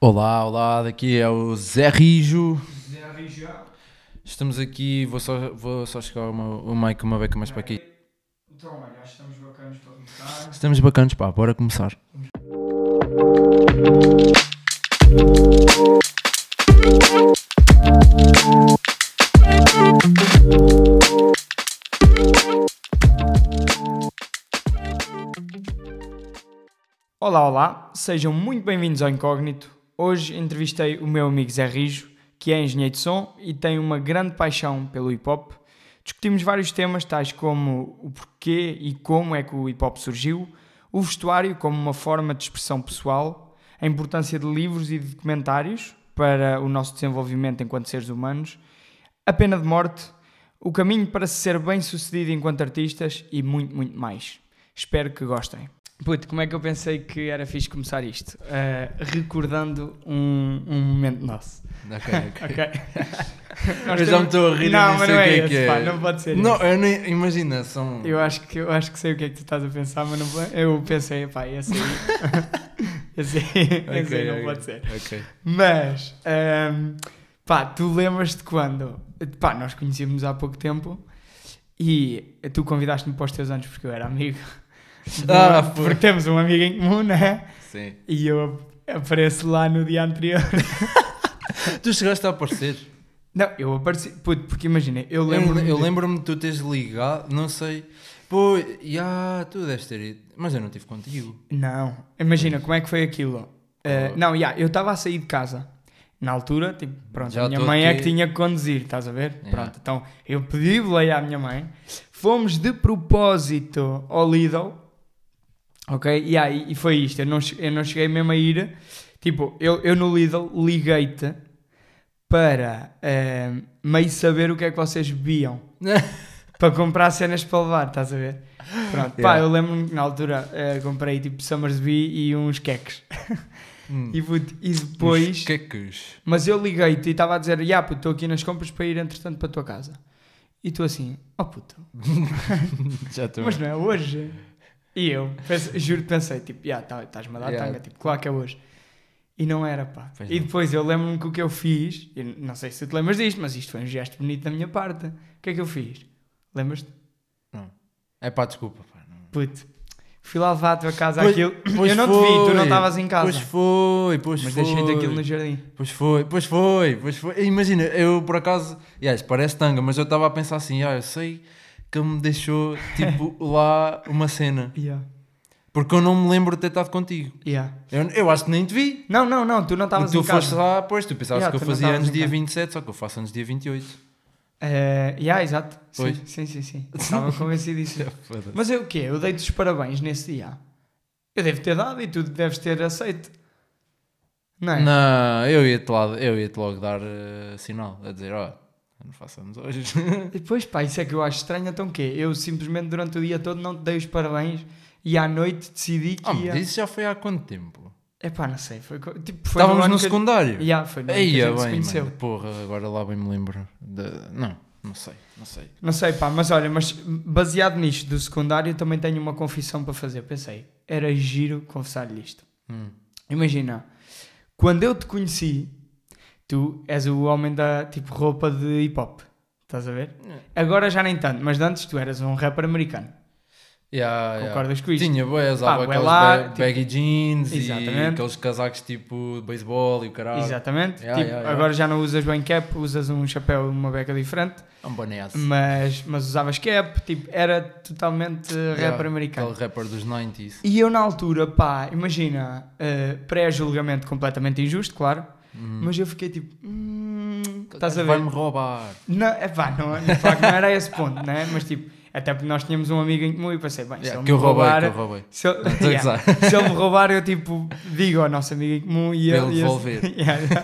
Olá, olá, daqui é o Zé Rijo. Zé Arrijá. Estamos aqui, vou só, vou só chegar o, meu- o mic uma beca mais para aqui. Então, olha, acho que estamos bacanas para começar. Estamos bacanas, pá, bora começar. Olá, olá, sejam muito bem-vindos ao Incógnito. Hoje entrevistei o meu amigo Zé Rijo, que é engenheiro de som e tem uma grande paixão pelo hip hop. Discutimos vários temas, tais como o porquê e como é que o hip hop surgiu, o vestuário como uma forma de expressão pessoal, a importância de livros e documentários para o nosso desenvolvimento enquanto seres humanos, a pena de morte, o caminho para se ser bem sucedido enquanto artistas e muito, muito mais. Espero que gostem. Puto, como é que eu pensei que era fixe começar isto? Eh, recordando um, um momento nosso. Ok, ok. Ok? Nós Eu já me estou a rir Não, nem mas sei não o é que é esse, que é. pá, não pode ser Não, esse. eu nem, imagina, são... Eu acho, que, eu acho que sei o que é que tu estás a pensar, mas não eu pensei, pá, esse aí, esse aí, esse aí não Ok, pode ser. Ok. Mas, ehm, pá, tu lembras-te quando? Pá, nós conhecíamos há pouco tempo e tu convidaste-me para os teus anos porque eu era amigo. Ah, porque foi. temos um amigo em comum, né? Sim. E eu apareço lá no dia anterior. Tu chegaste a aparecer. Não, eu apareci. Puto, porque imagina, eu Eu lembro. lembro- eu lembro-me de tu teres ligado, não sei... Pô, já, tu deves ter ido, mas eu não estive contigo. Não, imagina como é que foi aquilo. Uh, não, já, eu estava a sair de casa. Na altura, tipo, pronto, Já a minha mãe é aqui. que tinha que conduzir, estás a ver? Yeah. Pronto, então eu pedi boleia à minha mãe. Fomos de propósito ao Lidl. Ok? E aí, e foi isto. Eu não, eu não cheguei mesmo a ir. Tipo, eu, eu no Lidl liguei-te para eh, meio saber o que é que vocês bebiam. para comprar cenas para levar, estás a ver? Pronto, pá, Yeah. eu lembro-me que na altura eh, comprei tipo Summersby e uns queques. Hum. E, puto, e depois. Os queques. Mas eu liguei-te e estava a dizer: Ya, puto, estou aqui nas compras para ir entretanto para a tua casa. E tu assim: Oh puto, Já estou... mas não é hoje. E eu, pense- juro que pensei: Tipo, ya, tá- estás-me a dar Yeah. tanga, tipo, claro que é hoje. E não era, pá. Pois e não. depois eu lembro-me que o que eu fiz, e não sei se tu te lembras disto, mas isto foi um gesto bonito da minha parte. O que é que eu fiz? Lembras-te? É pá, desculpa, pá. não- Puto, fui lá levar a tua casa Pois- aquilo. pois eu não te vi, tu não foi. estavas em casa. Pois foi, pois mas foi. deixei-te aquilo no jardim. Pois foi, pois foi, pois foi. Imagina, eu por acaso, yeah, isto parece tanga, mas eu estava a pensar assim, ah, eu sei que ele me deixou, tipo, lá uma cena. Yeah. Porque eu não me lembro de ter estado contigo. Yeah. Eu, eu acho que nem te vi. Não, não, não, tu não estavas tu em casa. foste lá, pois, tu pensavas Yeah, que eu tu fazia anos dia casa. 27, só que eu faço anos dia 28. É, yeah, exato. Pois. sim, sim, sim. Estava convencido disso. Mas eu o quê? Eu dei-te os parabéns nesse dia. Eu devo ter dado e tu deves ter aceito. Não é? Não, eu ia-te lá- eu ia-te logo dar eh, sinal, a dizer, ó, eu não faço anos hoje. E depois, pá, isso é que eu acho estranho. Então o quê? Eu simplesmente durante o dia todo não te dei os parabéns e à noite decidi que Ah, ia. mas isso já foi há quanto tempo? É pá, não sei. Foi, tipo, foi Estávamos no que- secundário. Yeah, foi no ano que Aí, a se bem, conheceu. mano. Porra, agora lá bem me lembro. De... Não, não sei, não sei. Não sei, pá, mas olha, mas baseado nisto do secundário, também tenho uma confissão para fazer. Pensei, era giro confessar-lhe isto. Hum. Imagina, quando eu te conheci, tu és o homem da tipo roupa de hip hop. Estás a ver? Agora já nem tanto, mas antes tu eras um rapper americano. Yeah, yeah. Concordas com isto? Tinha, boé, usava aqueles lá, ba- tipo- baggy jeans e Exatamente. aqueles casacos tipo de beisebol e o caralho. Exatamente. Yeah, Tipo, yeah, yeah. Agora já não usas bem cap, usas um chapéu e uma beca diferente, É um boné assim. mas, mas usavas cap, tipo, era totalmente Yeah, rapper americano. Aquele rapper dos 90s. E eu na altura, pá, imagina, uh, pré-julgamento completamente injusto, claro, mas eu fiquei tipo, hum, estás a ver? Vai-me roubar. Não, é pá, não, facto, não era esse ponto, né? Mas tipo, até porque nós tínhamos um amigo em comum e pensei, bem, se Yeah, ele que me eu roubei, roubar. que eu roubei. Se ele, Não, Yeah. se ele me roubar, eu tipo, digo ao nosso amigo em comum e ele. devolver. Yeah, yeah.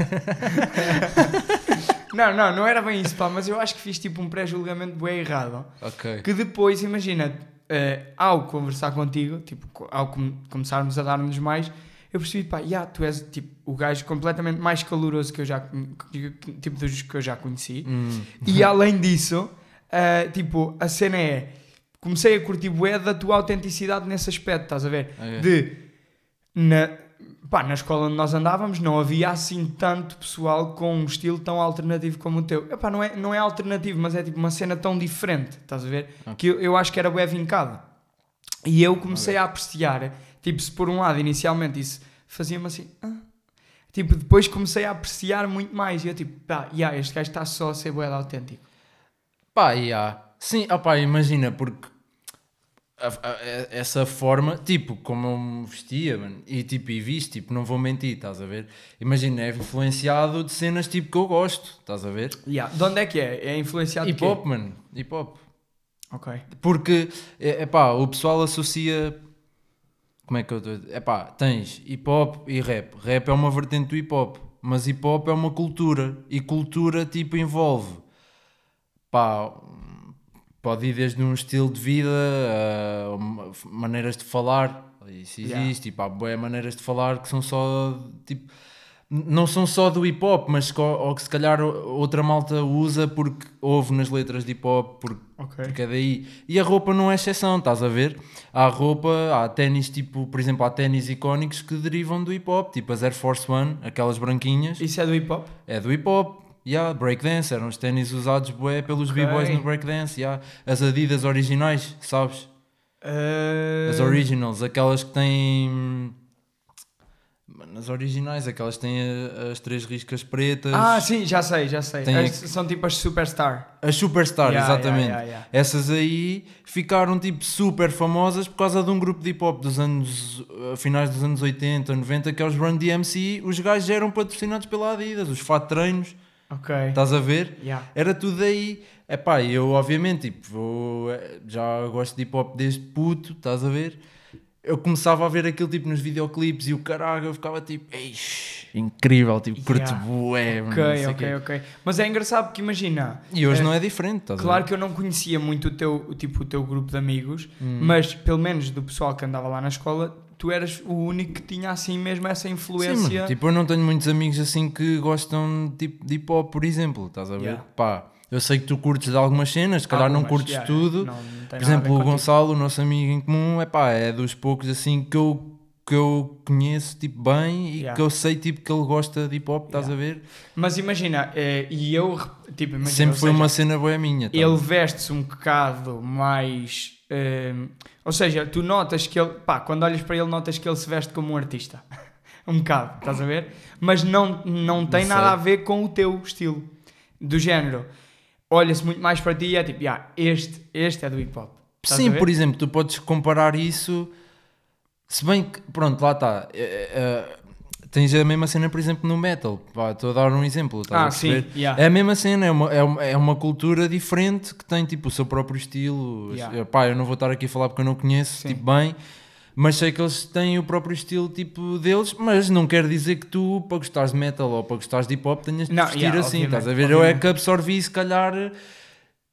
não, não, não era bem isso, pá, mas eu acho que fiz tipo um pré-julgamento bem errado. Ok. Que depois, imagina, eh, ao conversar contigo, tipo, ao com- começarmos a dar-nos mais, eu percebi, pá, yeah, tu és tipo o gajo completamente mais caloroso que eu já, tipo dos que eu já conheci. Hum. E além disso, ah, tipo, a cena é. Comecei a curtir bué da tua autenticidade nesse aspecto, estás a ver? Ok. De. Na, pá, na escola onde nós andávamos não havia assim tanto pessoal com um estilo tão alternativo como o teu. Epá, não, é, não é alternativo, mas é tipo uma cena tão diferente, estás a ver? Que eu, eu acho que era bem vincado. E eu comecei a apreciar, tipo, se por um lado inicialmente isso fazia-me assim, ah. tipo, depois comecei a apreciar muito mais. E eu tipo, pá, yeah, este gajo está só a ser boeda autêntico. Pá, yeah. Sim, opá, imagina, porque a- a- a- essa forma, tipo, como eu me vestia, mano, e tipo, e visto, tipo, não vou mentir, estás a ver? Imagina, é influenciado de cenas tipo que eu gosto, estás a ver? Yeah. De onde é que é? É influenciado Hip hop, mano, hip hop. Ok. Porque, é, pá, o pessoal associa. Como é que eu estou? É pá, tens hip hop e rap. Rap é uma vertente do hip hop, mas hip hop é uma cultura. E cultura, tipo, envolve. Pá, pode ir desde um estilo de vida, a uma- maneiras de falar. Isso Yeah. existe. E pá, bué maneiras de falar que são só. Tipo, não são só do hip hop, mas co- ou que se calhar outra malta usa porque ouve nas letras de hip hop, porque Ok. porque é daí. E a roupa não é exceção, estás a ver? Há roupa, há ténis tipo, por exemplo, há ténis icónicos que derivam do hip hop, tipo as Air Force One, aquelas branquinhas, Isso é do hip hop? é do hip hop. Yeah, breakdance, eram os ténis usados bué, pelos Ok. b-boys no breakdance. Yeah. As Adidas originais, sabes? Uh, As originals, aquelas que têm. Mano, As originais, aquelas que têm a- as três riscas pretas. Ah, sim, já sei, já sei. As- são tipo as Superstar. As Superstar, Yeah, exatamente. yeah, yeah. Essas aí ficaram tipo super famosas por causa de um grupo de hip hop dos anos uh, finais dos anos 80, 90, que é os Run DMC. Os gajos eram patrocinados pela Adidas, os Fat Treinos, Ok. estás a ver? Era tudo aí. Epá, eu obviamente tipo, vou- eh, já gosto de hip hop desde puto, estás a ver? Eu começava a ver aquilo tipo nos videoclipes e o caralho, eu ficava tipo, eixe, incrível, tipo, curto Yeah. bué, Ok, ok, quê. ok. Mas é engraçado porque imagina. E hoje eh, não é diferente, estás a Claro que eu não conhecia muito o teu, tipo, o teu grupo de amigos, Hum. mas pelo menos do pessoal que andava lá na escola, tu eras o único que tinha assim mesmo essa Sim, influência. mano, tipo, eu não tenho muitos amigos assim que gostam tipo, de hip hop, por exemplo, estás a ver? Yeah. Pá, eu sei que tu curtes de algumas cenas, se calhar não curtes yeah, tudo. não- não por exemplo, o. Gonçalo, o nosso amigo em comum, é pá, é dos poucos assim que eu, que eu conheço tipo, bem e Yeah. que eu sei tipo, que ele gosta de hip hop, estás Yeah. a ver? Mas imagina, eh, e eu, tipo, imagina, Sempre foi seja, uma cena boa minha. tá? ele veste-se um bocado mais. eh, ou seja, tu notas que ele. Pá, quando olhas para ele, notas que ele se veste como um artista. um bocado, estás a ver? Mas não, não tem Não nada a ver com o teu estilo. Do género. Olha-se muito mais para ti e é tipo, "Ya, este, este é do hip hop. Estás Sim, por exemplo, tu podes comparar isso. Se bem que, pronto, lá está. é, tens a mesma cena, por exemplo, no metal. Pá, Estou a dar um exemplo. Ah, sim, yeah. É a mesma cena, é uma, é, uma, é uma cultura diferente que tem tipo o seu próprio estilo. Yeah. Pá, eu não vou estar aqui a falar porque eu não conheço Sim. tipo, bem, mas sei que eles têm o próprio estilo tipo deles. Mas não quer dizer que tu, para gostares de metal ou para gostares de hip hop, tenhas de Não, vestir yeah, assim. Estás a obviamente, ver? Eu é obviamente. que absorvi, se calhar,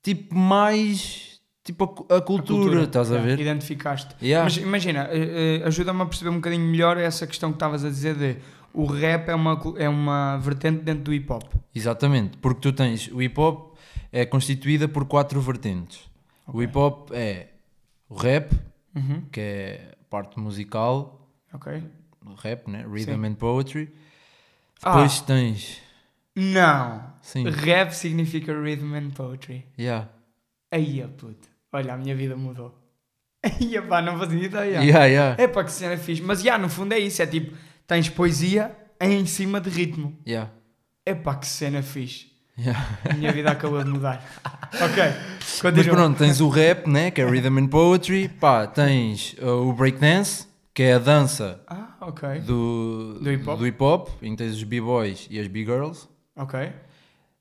tipo, mais tipo a, a A cultura, estás a ver? Identificaste. Yeah. Mas imagina, eh, eh, ajuda-me a perceber um bocadinho melhor essa questão que estavas a dizer de o rap é uma, é uma vertente dentro do hip hop. Exatamente, porque tu tens o hip hop é constituída por quatro vertentes. O hip hop é o rap, Uhum. que é parte musical, Ok. rap, né? Rhythm Sim. and poetry. Ah. Depois tens, Não. sim, Rap significa rhythm and poetry. yeah. Aí, puto. Olha, a minha vida mudou. Aí, pá, não fazia ideia. Yeah, yeah, É para que cena fixe. Mas, já, no fundo é isso. É tipo, tens poesia em cima de ritmo. yeah, É para que cena fixe. yeah. A minha vida acabou de mudar. ok. Mas Continua. pronto, tens o rap, né? Que é Rhythm and poetry. Pá, tens uh, o breakdance, que é a dança Ah, ok. do, Do hip hop. do hip hop, em que tens os b-boys e as b-girls. Ok.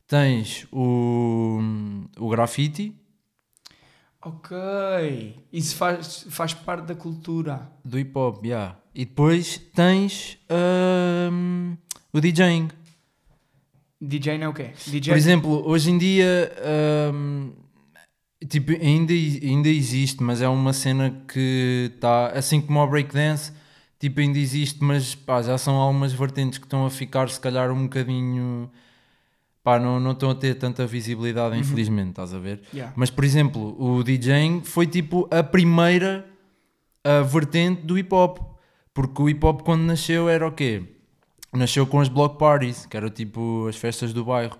Tens o, o graffiti, Ok. Isso faz, faz parte da cultura. do hip hop, yeah. E depois tens hum, o DJing. DJ não é o quê? DJ? Por exemplo, hoje em dia hum, tipo, ainda, ainda existe, mas é uma cena que está assim como o breakdance, tipo, ainda existe, mas pá, já são algumas vertentes que estão a ficar se calhar um bocadinho pá, não, não estão a ter tanta visibilidade, infelizmente, estás a ver? Yeah. Mas, por exemplo, o DJing foi tipo a primeira a vertente do hip hop. Porque o hip hop quando nasceu era o quê? Nasceu com as block parties, que era tipo as festas do bairro.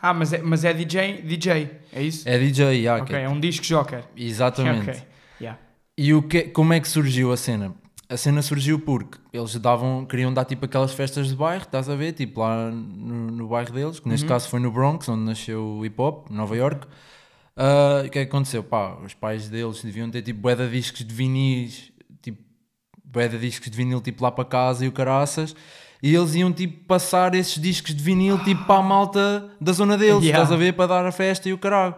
Ah, mas é, mas é DJ, DJ, é isso? É DJ, yeah, que ok, é- é um disco joker. exatamente. Ok, yeah. E o que, como é que surgiu a cena? A cena surgiu porque eles davam, queriam dar tipo aquelas festas de bairro, estás a ver? Tipo lá no, no bairro deles, que neste caso foi no Bronx, onde nasceu o hip hop, Nova York. Ah, o que é que aconteceu? Pá, os pais deles deviam ter tipo bué de discos de vinis, tipo bué de discos de vinil tipo lá para casa e o caraças. E eles iam tipo passar esses discos de vinil tipo para a malta da zona deles, Yeah. estás a ver? Para dar a festa e o caralho.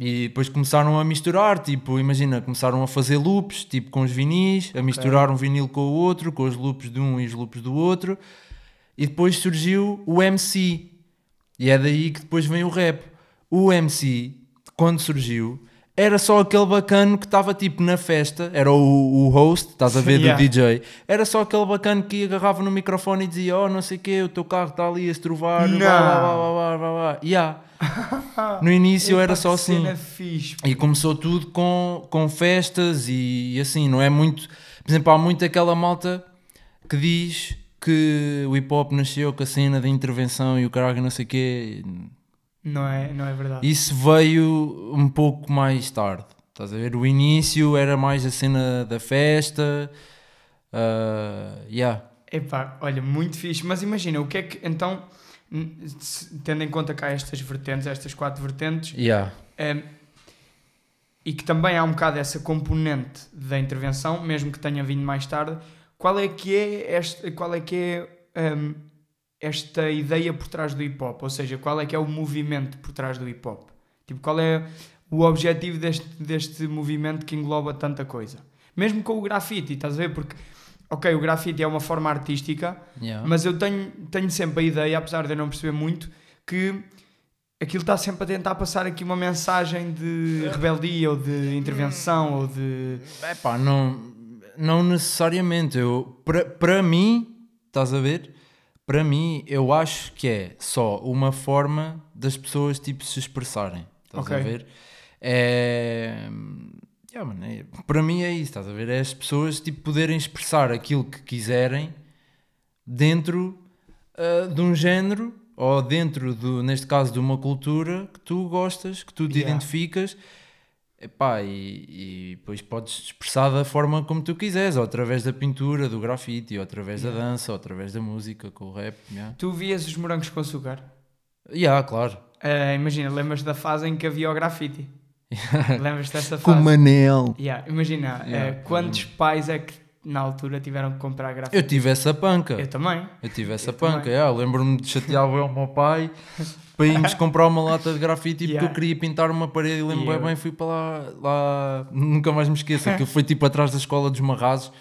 E depois começaram a misturar, tipo, imagina, começaram a fazer loops, tipo com os vinis, a misturar um vinil com o outro, com os loops de um e os loops do outro. E depois surgiu o MC. E é daí que depois vem o rap. O MC, quando surgiu, era só aquele bacano que estava tipo na festa, era o, o host, estás a ver, Yeah. do DJ. Era só aquele bacano que agarrava no microfone e dizia: Oh, não sei o quê, o teu carro está ali a se trovar, blá, Não. blá, blá, blá, blá, blá, blá. Yeah. No início era só assim. fixe. E começou tudo com, com festas e, e assim, não é muito. Por exemplo, há muito aquela malta que diz que o hip hop nasceu com a cena da intervenção e o caralho não sei o quê. Não é, não é verdade. Isso veio um pouco mais tarde. Estás a ver? O início era mais a cena da festa. Uh, yeah. Epá, olha, muito fixe. Mas imagina, o que é que então, tendo em conta cá estas vertentes, estas quatro vertentes, Yeah. Ehm, e que também há um bocado essa componente da intervenção, mesmo que tenha vindo mais tarde, qual é que é, este, qual é, que é ehm, esta ideia por trás do hip hop? Ou seja, qual é que é o movimento por trás do hip hop? Tipo, qual é o objetivo deste, deste movimento que engloba tanta coisa? Mesmo com o grafite, estás a ver? Porque, ok, o grafite é uma forma artística, Yeah. mas eu tenho, tenho sempre a ideia, apesar de eu não perceber muito, que aquilo está sempre a tentar passar aqui uma mensagem de rebeldia ou de intervenção ou de. Epá, não, não necessariamente. Para mim, estás a ver? Para mim, eu acho que é só uma forma das pessoas tipo, se expressarem. Estás Ok. a ver? É. yeah, mano, é- Para mim é isso, estás a ver? É as pessoas tipo, poderem expressar aquilo que quiserem dentro ah, de um género ou dentro, do, neste caso, de uma cultura que tu gostas, que tu te Yeah. identificas. Epá, e, e depois podes expressar da forma como tu quiseres, ou através da pintura, do grafite, ou através da dança, ou através da música, com o rap. Yeah, Tu vias os morangos com açúcar? yeah claro. Ah, imagina, lembras da fase em que havia o grafite? lembras dessa fase? Manel. Yeah, imagina, Yeah, ah, quantos pais é que na altura tiveram que comprar grafite? Eu tive essa panca. Eu também. Eu tive essa Eu panca, yeah, lembro-me de chatear eu o meu pai para irmos comprar uma lata de grafite e porque Yeah. eu queria pintar uma parede e lembro E bem, fui para lá, lá, nunca mais me esqueço, aquilo foi tipo atrás da escola dos Marrazos,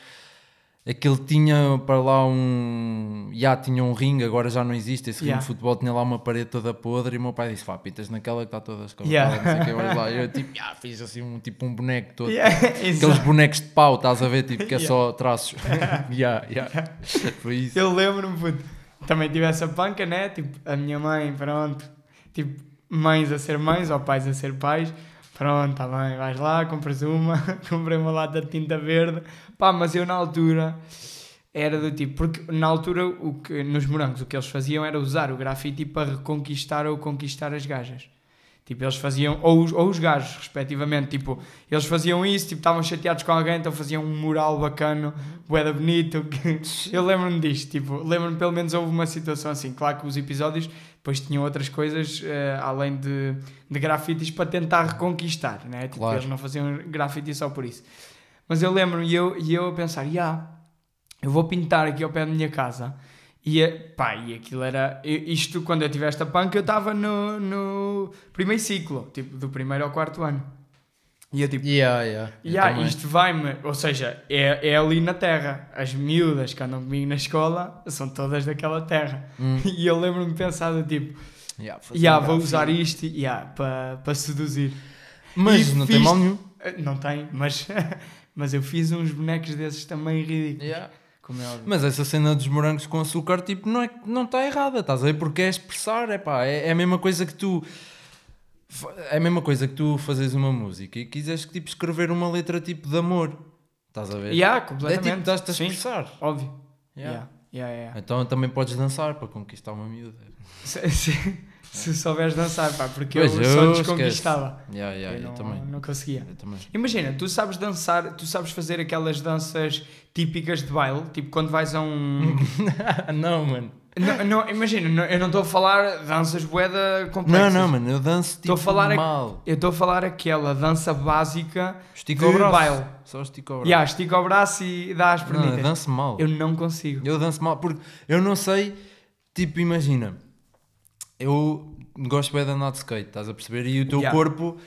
aquele tinha para lá um, já tinha um ringue, agora já não existe, esse ringue Yeah. de futebol tinha lá uma parede toda podre e o meu pai disse, pá, pintas naquela que está toda escavada, Yeah. não sei o que, olha lá, eu tipo, yeah, fiz assim um, tipo um boneco todo, Yeah, aqueles bonecos de pau, estás a ver, tipo, que é Yeah. só traços, yeah, yeah. foi isso. Eu lembro-me, puto, também tive essa panca, né? Tipo, a minha mãe, pronto. Tipo, mães a ser mães ou pais a ser pais. Pronto, tá bem, vais lá, compras uma, comprei uma lata de tinta verde. Pá, mas eu na altura era do tipo, porque na altura o que, nos morangos o que eles faziam era usar o grafite para reconquistar ou conquistar as gajas. Tipo, eles faziam, ou os, ou os gajos, respectivamente, tipo, eles faziam isso, tipo, estavam chateados com alguém, então faziam um mural bacano, boeda bonito. que- Eu lembro-me disto, tipo, lembro-me pelo menos houve uma situação assim. Claro que os episódios depois tinham outras coisas, eh, além de, de grafites, para tentar reconquistar, né? Tipo, Claro. eles não faziam grafite só por isso. Mas eu lembro-me, e eu, e eu a pensar, yeah, eu vou pintar aqui ao pé da minha casa. E, eh, pá, e aquilo era. eu- Isto, quando eu tive esta punk, eu estava no, no primeiro ciclo, tipo, do primeiro ao quarto ano. E eu, tipo, Yeah, yeah. eu yeah, também. isto vai-me. Ou seja, é, é ali na terra. As miúdas que andam comigo na escola são todas daquela terra. Hum. E eu lembro-me de pensar, do tipo, Yeah, yeah, vou usar isto yeah, para para seduzir. Mas E não tem fiz- mal nenhum. Eh, Não tem, mas, mas eu fiz uns bonecos desses também ridículos. Como é óbvio. Mas essa cena dos morangos com açúcar, tipo, não está não tá errada, estás a ver? Porque é expressar, é pá, é, é a mesma coisa que tu. É a mesma coisa que tu fazes uma música e quiseres tipo, escrever uma letra tipo de amor. Estás a ver? Yeah, é completamente. tipo, estás-te a Sim, expressar. óbvio. Yeah. Yeah. Yeah, yeah. Então também podes dançar para conquistar uma miúda. Se, se, souberes dançar, pá, porque Pois, eu eu só desconquistava. Yeah, yeah, eu eu, não, também. não conseguia. Também. Imagina, tu sabes dançar, tu sabes fazer aquelas danças típicas de baile, tipo quando vais a um. não, mano. não, não, imagina, não- eu não estou a falar danças boeda Não, complexas. não, mano. Eu danço tipo a falar a- mal. Eu estou a falar aquela dança básica Estica de o braço. baile. Só estica o braço. Yeah, estica o braço e dá as não, eu pernitas. danço mal. Eu não consigo. Eu danço mal porque eu não sei, tipo, imagina, eu gosto bem de andar de skate, estás a perceber? E o teu Yeah. corpo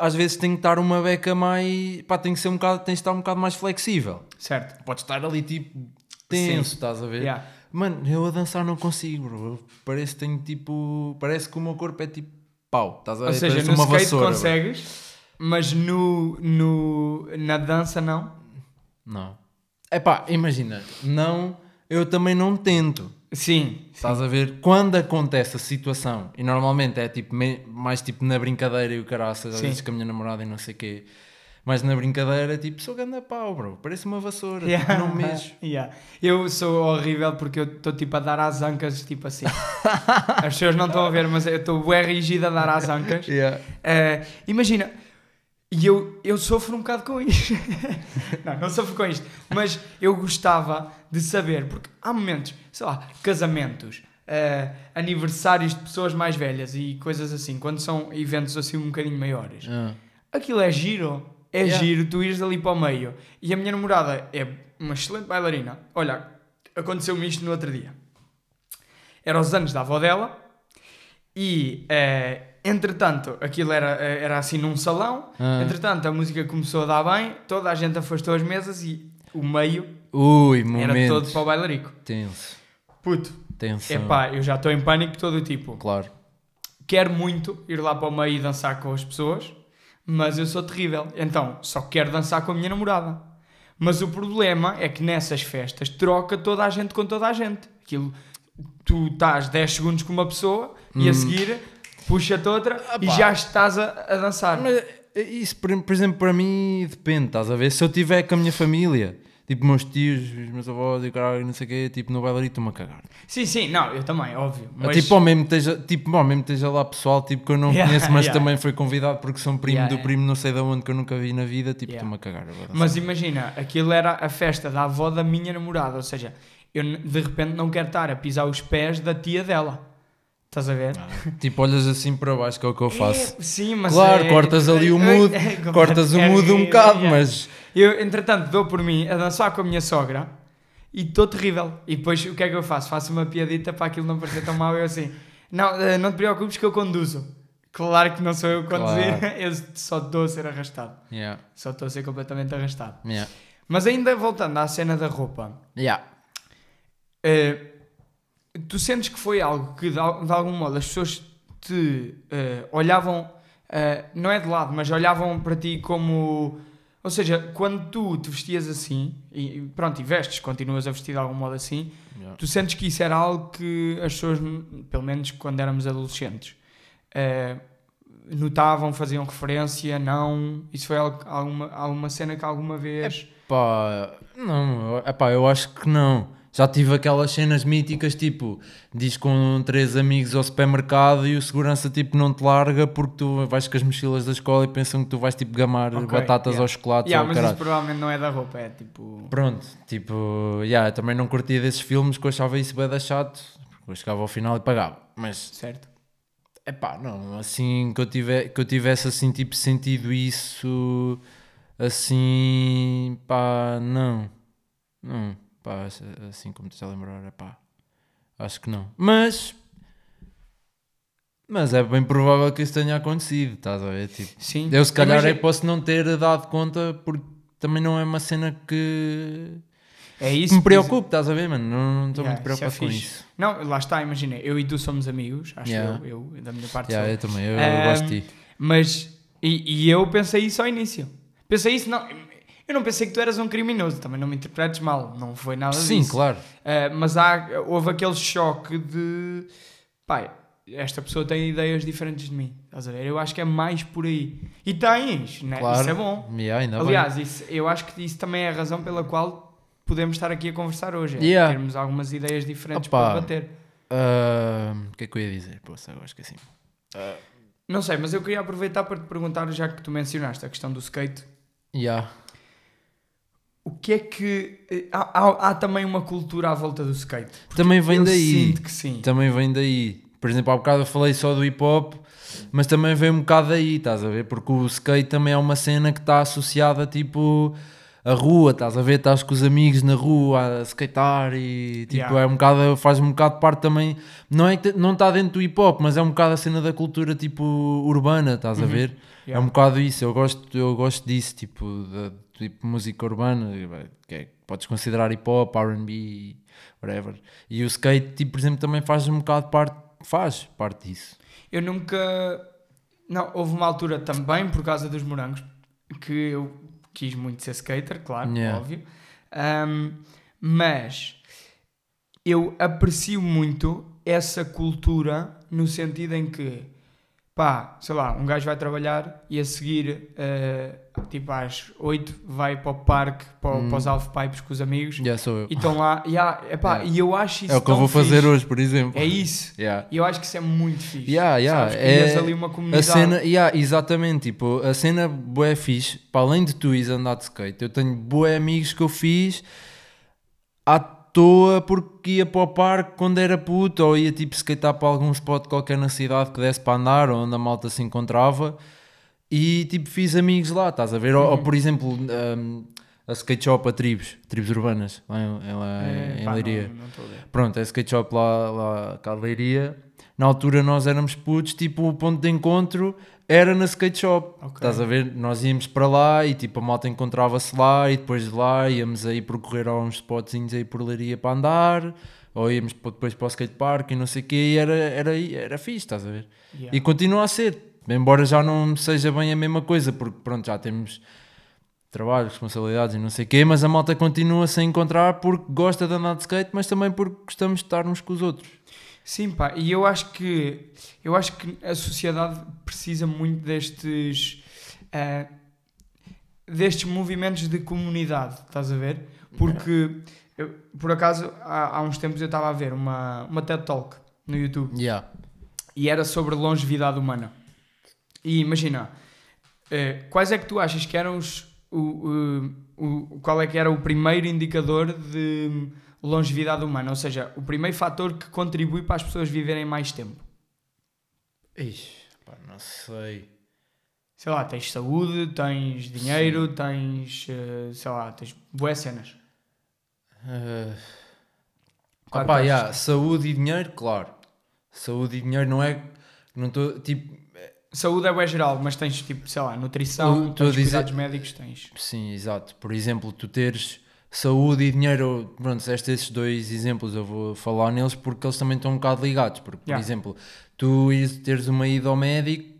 às vezes tem que estar uma beca mais, pá, tem que ser um bocado, tens de estar um bocado mais flexível. Certo. Podes estar ali tipo tenso, Sim. estás a ver? Yeah. Mano, eu a dançar não consigo, bro. Parece que tenho tipo, parece que o meu corpo é tipo pau, estás a ver? Ou seja, Parece no uma skate vassoura, bro. consegues, mas no, no, na dança não. Não. É pá, imagina, não, eu também não tento. Sim. Estás a ver? Quando acontece a situação, e normalmente é tipo mais tipo na brincadeira e o caraças, às Sim. vezes com a minha namorada e não sei o quê, mas na brincadeira, tipo, sou ganda pau, bro, parece uma vassoura, tipo, não mexo. Yeah. Eu sou horrível porque eu estou tipo a dar às ancas, tipo assim. As pessoas não estão a ver, mas eu estou bem rígido a dar às ancas. Yeah. Eh, imagina, e eu, eu sofro um bocado com isto. não, não sofro com isto, mas eu gostava de saber, porque há momentos, sei lá, casamentos, eh, aniversários de pessoas mais velhas e coisas assim, quando são eventos assim um bocadinho maiores. Ah. Aquilo é giro. É Yeah. giro, tu ires ali para o meio. E a minha namorada é uma excelente bailarina. Olha, aconteceu-me isto no outro dia. Era os anos da avó dela e, eh, entretanto, aquilo era, era assim num salão. Ah. Entretanto, a música começou a dar bem, toda a gente afastou as mesas e o meio Ui, era todo para o bailarico. Tenso. Puto, Tensão. epá, eu já estou em pânico todo o tipo. Claro. quero muito ir lá para o meio e dançar com as pessoas, mas eu sou terrível. Então, só quero dançar com a minha namorada. Mas o problema é que nessas festas troca toda a gente com toda a gente. Aquilo, tu estás 10 segundos com uma pessoa e a Hum. seguir puxa-te outra e Epá. já estás a, a dançar. Mas eh, isso, por, por exemplo, para mim depende, estás a ver? Se eu estiver com a minha família, tipo meus tios, os meus avós e caralho, não sei o quê, tipo no bailarito estou-me a cagar. Sim, sim, não, eu também, óbvio. Mas... Tipo, ao mesmo esteja, tipo, ao mesmo esteja lá pessoal tipo, que eu não Yeah, conheço, mas yeah. também foi convidado porque sou um primo Yeah, do primo não sei de onde que eu nunca vi na vida, tipo, estou-me a cagar. Mas imagina, aquilo era a festa da avó da minha namorada, ou seja, eu de repente não quero estar a pisar os pés da tia dela. Estás a ver? Tipo, olhas assim para baixo, que é o que eu faço. É, sim, mas claro, é- cortas ali o é- mood, é- é- cortas o é mood um horrível, bocado, é. mas Eu, entretanto, dou por mim a dançar com a minha sogra e estou terrível. E depois o que é que eu faço? Faço uma piadita para aquilo não parecer tão mal. Eu assim, não, eh, não te preocupes que eu conduzo. Claro que não sou eu a conduzir, Claro. eu só estou a ser arrastado. yeah, Só estou a ser completamente arrastado. yeah. Mas ainda voltando à cena da roupa, Yeah. eh, tu sentes que foi algo que de, de algum modo as pessoas te eh, olhavam, eh, não é de lado, mas olhavam para ti como. Ou seja, quando tu te vestias assim, e pronto, e vestes, continuas a vestir de algum modo assim, Yeah. tu sentes que isso era algo que as pessoas, pelo menos quando éramos adolescentes, eh, notavam, faziam referência, não? Isso foi algo- alguma, alguma cena que alguma vez. Pá, não, epá, eu acho que não. Já tive aquelas cenas míticas, tipo, diz com três amigos ao supermercado e o segurança, tipo, não te larga porque tu vais com as mochilas da escola e pensam que tu vais, tipo, gamar Ok, batatas yeah. aos chocolates Yeah, ou mas caralho. isso provavelmente não é da roupa, é tipo. Pronto, tipo, yeah, eu também não curtia desses filmes que eu achava isso bem chato, porque eu chegava ao final e pagava. Mas, Certo. epá, não, assim, que eu, tive, que eu tivesse, assim, tipo, sentido isso, assim, pá, não, não, pá, assim como te a lembrar, epá, acho que não. Mas, mas é bem provável que isso tenha acontecido, estás a ver, tipo, Sim. eu se calhar é Imagina- que posso não ter dado conta porque também não é uma cena que É isso. me preocupo, estás a ver, mano? Não estou Yeah, muito preocupado isso é com isso. Não, lá está, imagina, eu e tu somos amigos, acho Yeah. eu, eu, da minha parte Yeah, sou. eu também, eu Ahm, gosto de ti. Mas, e, e eu pensei isso ao início. Pensei isso, não, eu não pensei que tu eras um criminoso, também não me interpretes mal, não foi nada Sim, disso. claro. Ah, mas há, houve aquele choque de, pai, esta pessoa tem ideias diferentes de mim. Estás a ver? Eu acho que é mais por aí. E tens, né? Claro. Isso é bom. Yeah. Aliás, isso, eu acho que isso também é a razão pela qual podemos estar aqui a conversar hoje. É Yeah. termos algumas ideias diferentes Opa. para debater. Ah, O que é que eu ia dizer? Poxa, agora esqueci. Não sei, mas eu queria aproveitar para te perguntar, já que tu mencionaste a questão do skate, Yeah. O que é que. eh, Há, há- há também uma cultura à volta do skate. Também vem daí. sinto que sim. Também vem daí. Por exemplo, há bocado eu falei só do hip hop, mas também vem um bocado daí, estás a ver? Porque o skate também é uma cena que está associada tipo a rua, estás a ver? Estás com os amigos na rua a skatear e tipo Yeah. é um bocado, faz um bocado parte também, não é não está dentro do hip hop, mas é um bocado a cena da cultura tipo urbana, estás a ver? É Yeah. um bocado isso, eu gosto, eu gosto disso, tipo, da tipo, música urbana, que é, podes considerar hip hop, RB, whatever. E o skate, tipo, por exemplo, também faz um bocado parte, faz parte disso. Eu nunca. Não, houve uma altura também, por causa dos morangos, que eu quis muito ser skater, claro, Yeah. óbvio. Ahm, mas eu aprecio muito essa cultura no sentido em que, pá, sei lá, um gajo vai trabalhar e a seguir, eh, tipo às 8, vai para o parque, para, Hum. para os half pipes com os amigos Já sou eu. e estão lá, yeah, epá, Yeah. e eu acho isso É o que eu vou fazer fixe. hoje, por exemplo. É isso. Yeah. E eu acho que isso é muito fixe. Yeah, yeah, Sabes? é- ali uma A comunidade. cena, yeah, exatamente, tipo, a cena bué fixe, para além de tu ires andar de skate, eu tenho bué amigos que eu fiz à toa porque ia para o parque quando era puto, ou ia tipo skatear para algum spot qualquer na cidade que desse para andar, ou onde a malta se encontrava, e tipo fiz amigos lá, estás a ver? Ou, ou, por exemplo, um, a skate shop a tribos, tribos urbanas, lá em, lá É, em pá, Leiria. não- não a. Pronto, é skate shop lá, lá cá de Leiria. Na altura nós éramos putos, tipo, o ponto de encontro era na skate shop. Ok. Estás a ver? Nós íamos para lá e tipo a malta encontrava-se lá e depois de lá íamos aí percorrer a uns spotzinhos aí por Leiria para andar, ou íamos depois para o skate park e não sei o quê, e era, era, era fixe, estás a ver? Yeah. E continua a ser, embora já não seja bem a mesma coisa, porque pronto, já temos trabalho, responsabilidades e não sei o quê, mas a malta continua-se a encontrar porque gosta de andar de skate, mas também porque gostamos de estar uns com os outros. Sim, pá, e eu acho que eu acho que a sociedade precisa muito destes eh, destes movimentos de comunidade, estás a ver? Porque eu, por acaso há, há uns tempos eu estava a ver uma, uma TED Talk no YouTube Yeah. e era sobre longevidade humana. E imagina, eh, quais é que tu achas que eram os. O, o, o- qual é que era o primeiro indicador de longevidade humana? Ou seja, o primeiro fator que contribui para as pessoas viverem mais tempo? Ixi, pá, não sei. Sei lá, tens saúde, tens dinheiro, tens. eh, sei lá, tens boas cenas. Uh... Claro yeah, saúde e dinheiro, claro. Saúde e dinheiro não é. Não estou. Tipo. Saúde é bem geral, mas tens tipo, sei lá, nutrição, a tens dizer- cuidados médicos, tens. Sim, exato. Por exemplo, tu teres saúde e dinheiro. Pronto, estes dois exemplos eu vou falar neles porque eles também estão um bocado ligados. Porque, por Yeah. exemplo, tu ires teres uma ida ao médico.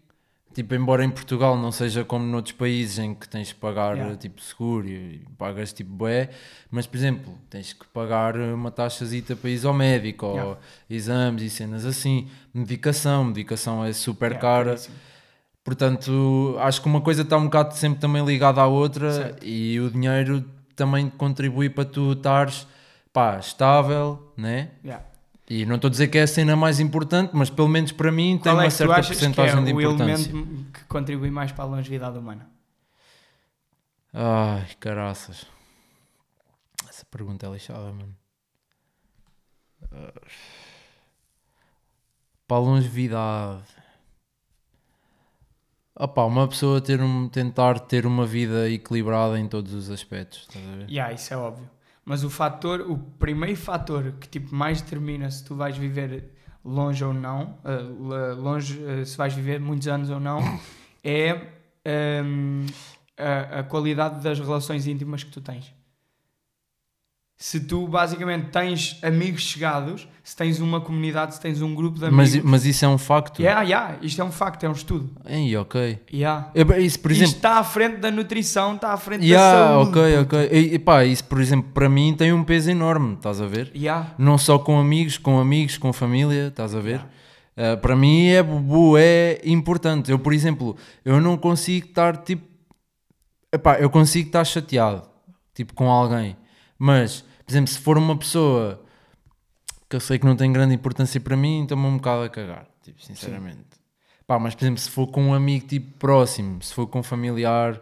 Tipo, embora em Portugal não seja como noutros países em que tens que pagar Yeah. tipo seguro e pagas tipo bué, mas por exemplo, tens que pagar uma taxazita para ir ao médico, ou Yeah. exames e cenas assim, medicação, medicação é super cara, caríssimo. portanto acho que uma coisa está um bocado sempre também ligada à outra Certo. e o dinheiro também contribui para tu estares pá, estável, né? Yeah. E não estou a dizer que é a cena mais importante, mas pelo menos para mim tem Qual é uma tu certa que é porcentagem de o importância. elemento que contribui mais para a longevidade humana? Ai, caraças. Essa pergunta é lixada, mano. Ah. Para a longevidade. Opá, uma pessoa ter um, tentar ter uma vida equilibrada em todos os aspectos, estás a ver? Yeah, isso é óbvio. Mas o fator, o primeiro fator que tipo mais determina se tu vais viver longe ou não, la- longe, eh, se vais viver muitos anos ou não, é ehm, a, a qualidade das relações íntimas que tu tens. Se tu basicamente tens amigos chegados, se tens uma comunidade, se tens um grupo de amigos. Mas, mas isso é um facto? Yeah, yeah, isto é um facto, é um estudo. Ei, ok. Yeah. Eu- Isso, por exemplo, Isto está à frente da nutrição, está à frente da Yeah, saúde. ok, ok. E, pá, isso, por exemplo, para mim tem um peso enorme, estás a ver? Yeah. Não só com amigos, com amigos, com família, estás a ver? Yeah. Uh, para mim é bué importante. Eu, por exemplo, eu não consigo estar tipo. Epá, eu consigo estar chateado tipo com alguém, mas, por exemplo, se for uma pessoa que eu sei que não tem grande importância para mim, então-me um bocado a cagar, tipo, sinceramente. Pá, mas, por exemplo, se for com um amigo tipo próximo, se for com um familiar,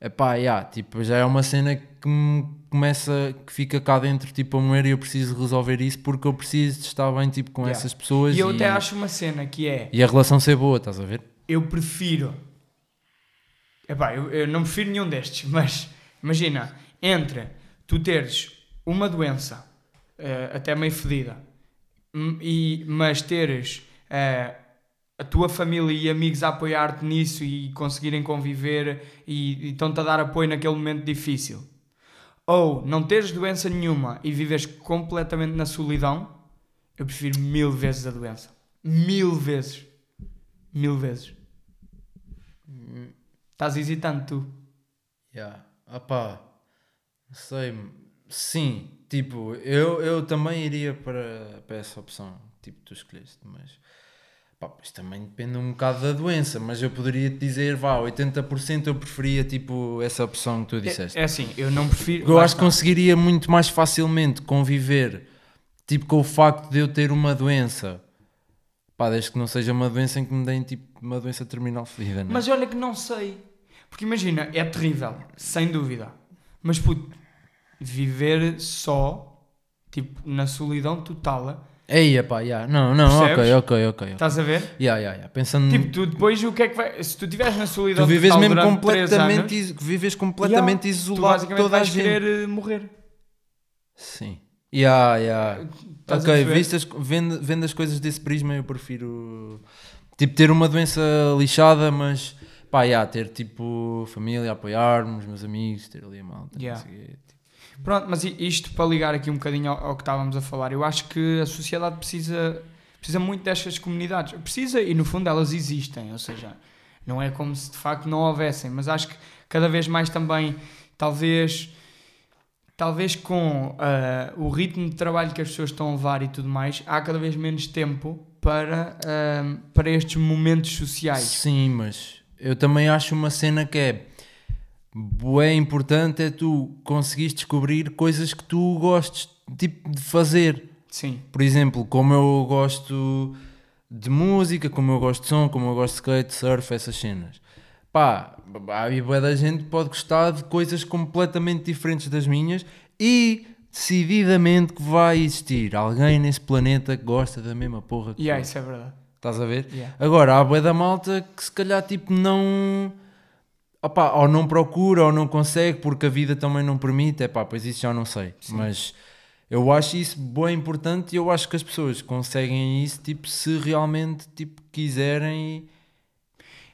epá, yeah, tipo, já é uma cena que me começa, que fica cá dentro, tipo, a moer e eu preciso resolver isso porque eu preciso de estar bem, tipo, com Yeah. essas pessoas E eu até acho uma cena que é. e a relação ser boa, estás a ver? eu prefiro. Epá, eu, eu não prefiro nenhum destes, mas imagina, entre tu teres uma doença eh, até meio fedida, hum, e, mas teres eh, a tua família e amigos a apoiar-te nisso e conseguirem conviver e, e estão-te a dar apoio naquele momento difícil, ou não teres doença nenhuma e vives completamente na solidão, eu prefiro mil vezes a doença. Mil vezes. Mil vezes. Estás hesitando tu. Yeah. Não sei, sim, tipo, eu, eu também iria para, para essa opção, tipo, tu escolheste, mas pá, isto também depende um bocado da doença, mas eu poderia te dizer, vá, 80% eu preferia, tipo, essa opção que tu disseste. É, é assim, eu não prefiro. eu acho que conseguiria muito mais facilmente conviver, tipo, com o facto de eu ter uma doença, pá, desde que não seja uma doença em que me deem, tipo, uma doença terminal fedida, né? Mas olha que não sei. Porque imagina, é terrível, sem dúvida. Mas puto, viver só, tipo, na solidão total, Ei, pá, yeah. não, não, Percebes? ok, ok, ok. estás a ver? Yeah, yeah, yeah. Pensando Tipo, tu depois o que é que vai. Se tu estiveres na solidão tu vives total mesmo completamente, anos, is- vives completamente tu isolado basicamente toda a vais gente. querer eh, morrer. Sim. Yeah, yeah. Estás a ok, perceber? viste as- vendo, vendo as coisas desse prisma, eu prefiro tipo ter uma doença lixada, mas pá, yeah, ter tipo família, apoiar-me, os meus amigos, ter ali a malta. Yeah. Pronto, mas isto para ligar aqui um bocadinho ao, ao que estávamos a falar, eu acho que a sociedade precisa, precisa muito destas comunidades. Precisa e no fundo elas existem, ou seja, não é como se de facto não houvessem, mas acho que cada vez mais também, talvez, talvez com ah, o ritmo de trabalho que as pessoas estão a levar e tudo mais, há cada vez menos tempo para, ah, para estes momentos sociais. Sim, mas eu também acho uma cena que é bué importante é tu conseguires descobrir coisas que tu gostes tipo de fazer. Sim, Por exemplo, como eu gosto de música, como eu gosto de som, como eu gosto de skate, surf, essas cenas. Pá, a bué da gente pode gostar de coisas completamente diferentes das minhas e decididamente que vai existir alguém nesse planeta que gosta da mesma porra que e yeah, tu. isso é verdade. Estás a ver? Yeah. Agora, há bué da malta que se calhar tipo não... Opá, ou não procura ou não consegue porque a vida também não permite, é pá, pois isso já não sei. Mas eu acho isso bem importante e eu acho que as pessoas conseguem isso tipo se realmente tipo quiserem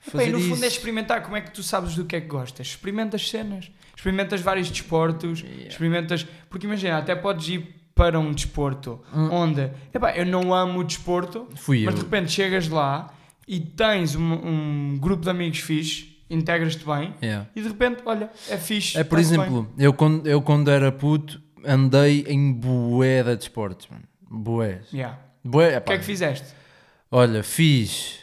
fazer Bem, no fundo é isso. experimentar como é que tu sabes do que é que gostas. Experimentas cenas, experimentas vários desportos, experimentas. Porque imagina, até podes ir para um desporto onde epá, eu não amo o desporto, Fui mas eu. de repente chegas lá e tens um, um grupo de amigos fixe, integras-te bem Yeah. e de repente, olha, é fixe. É por exemplo, eu quando, eu quando era puto andei em bué de desportos, mano. Bué. bem. Yeah. Bué, O que é que fizeste? Olha, fiz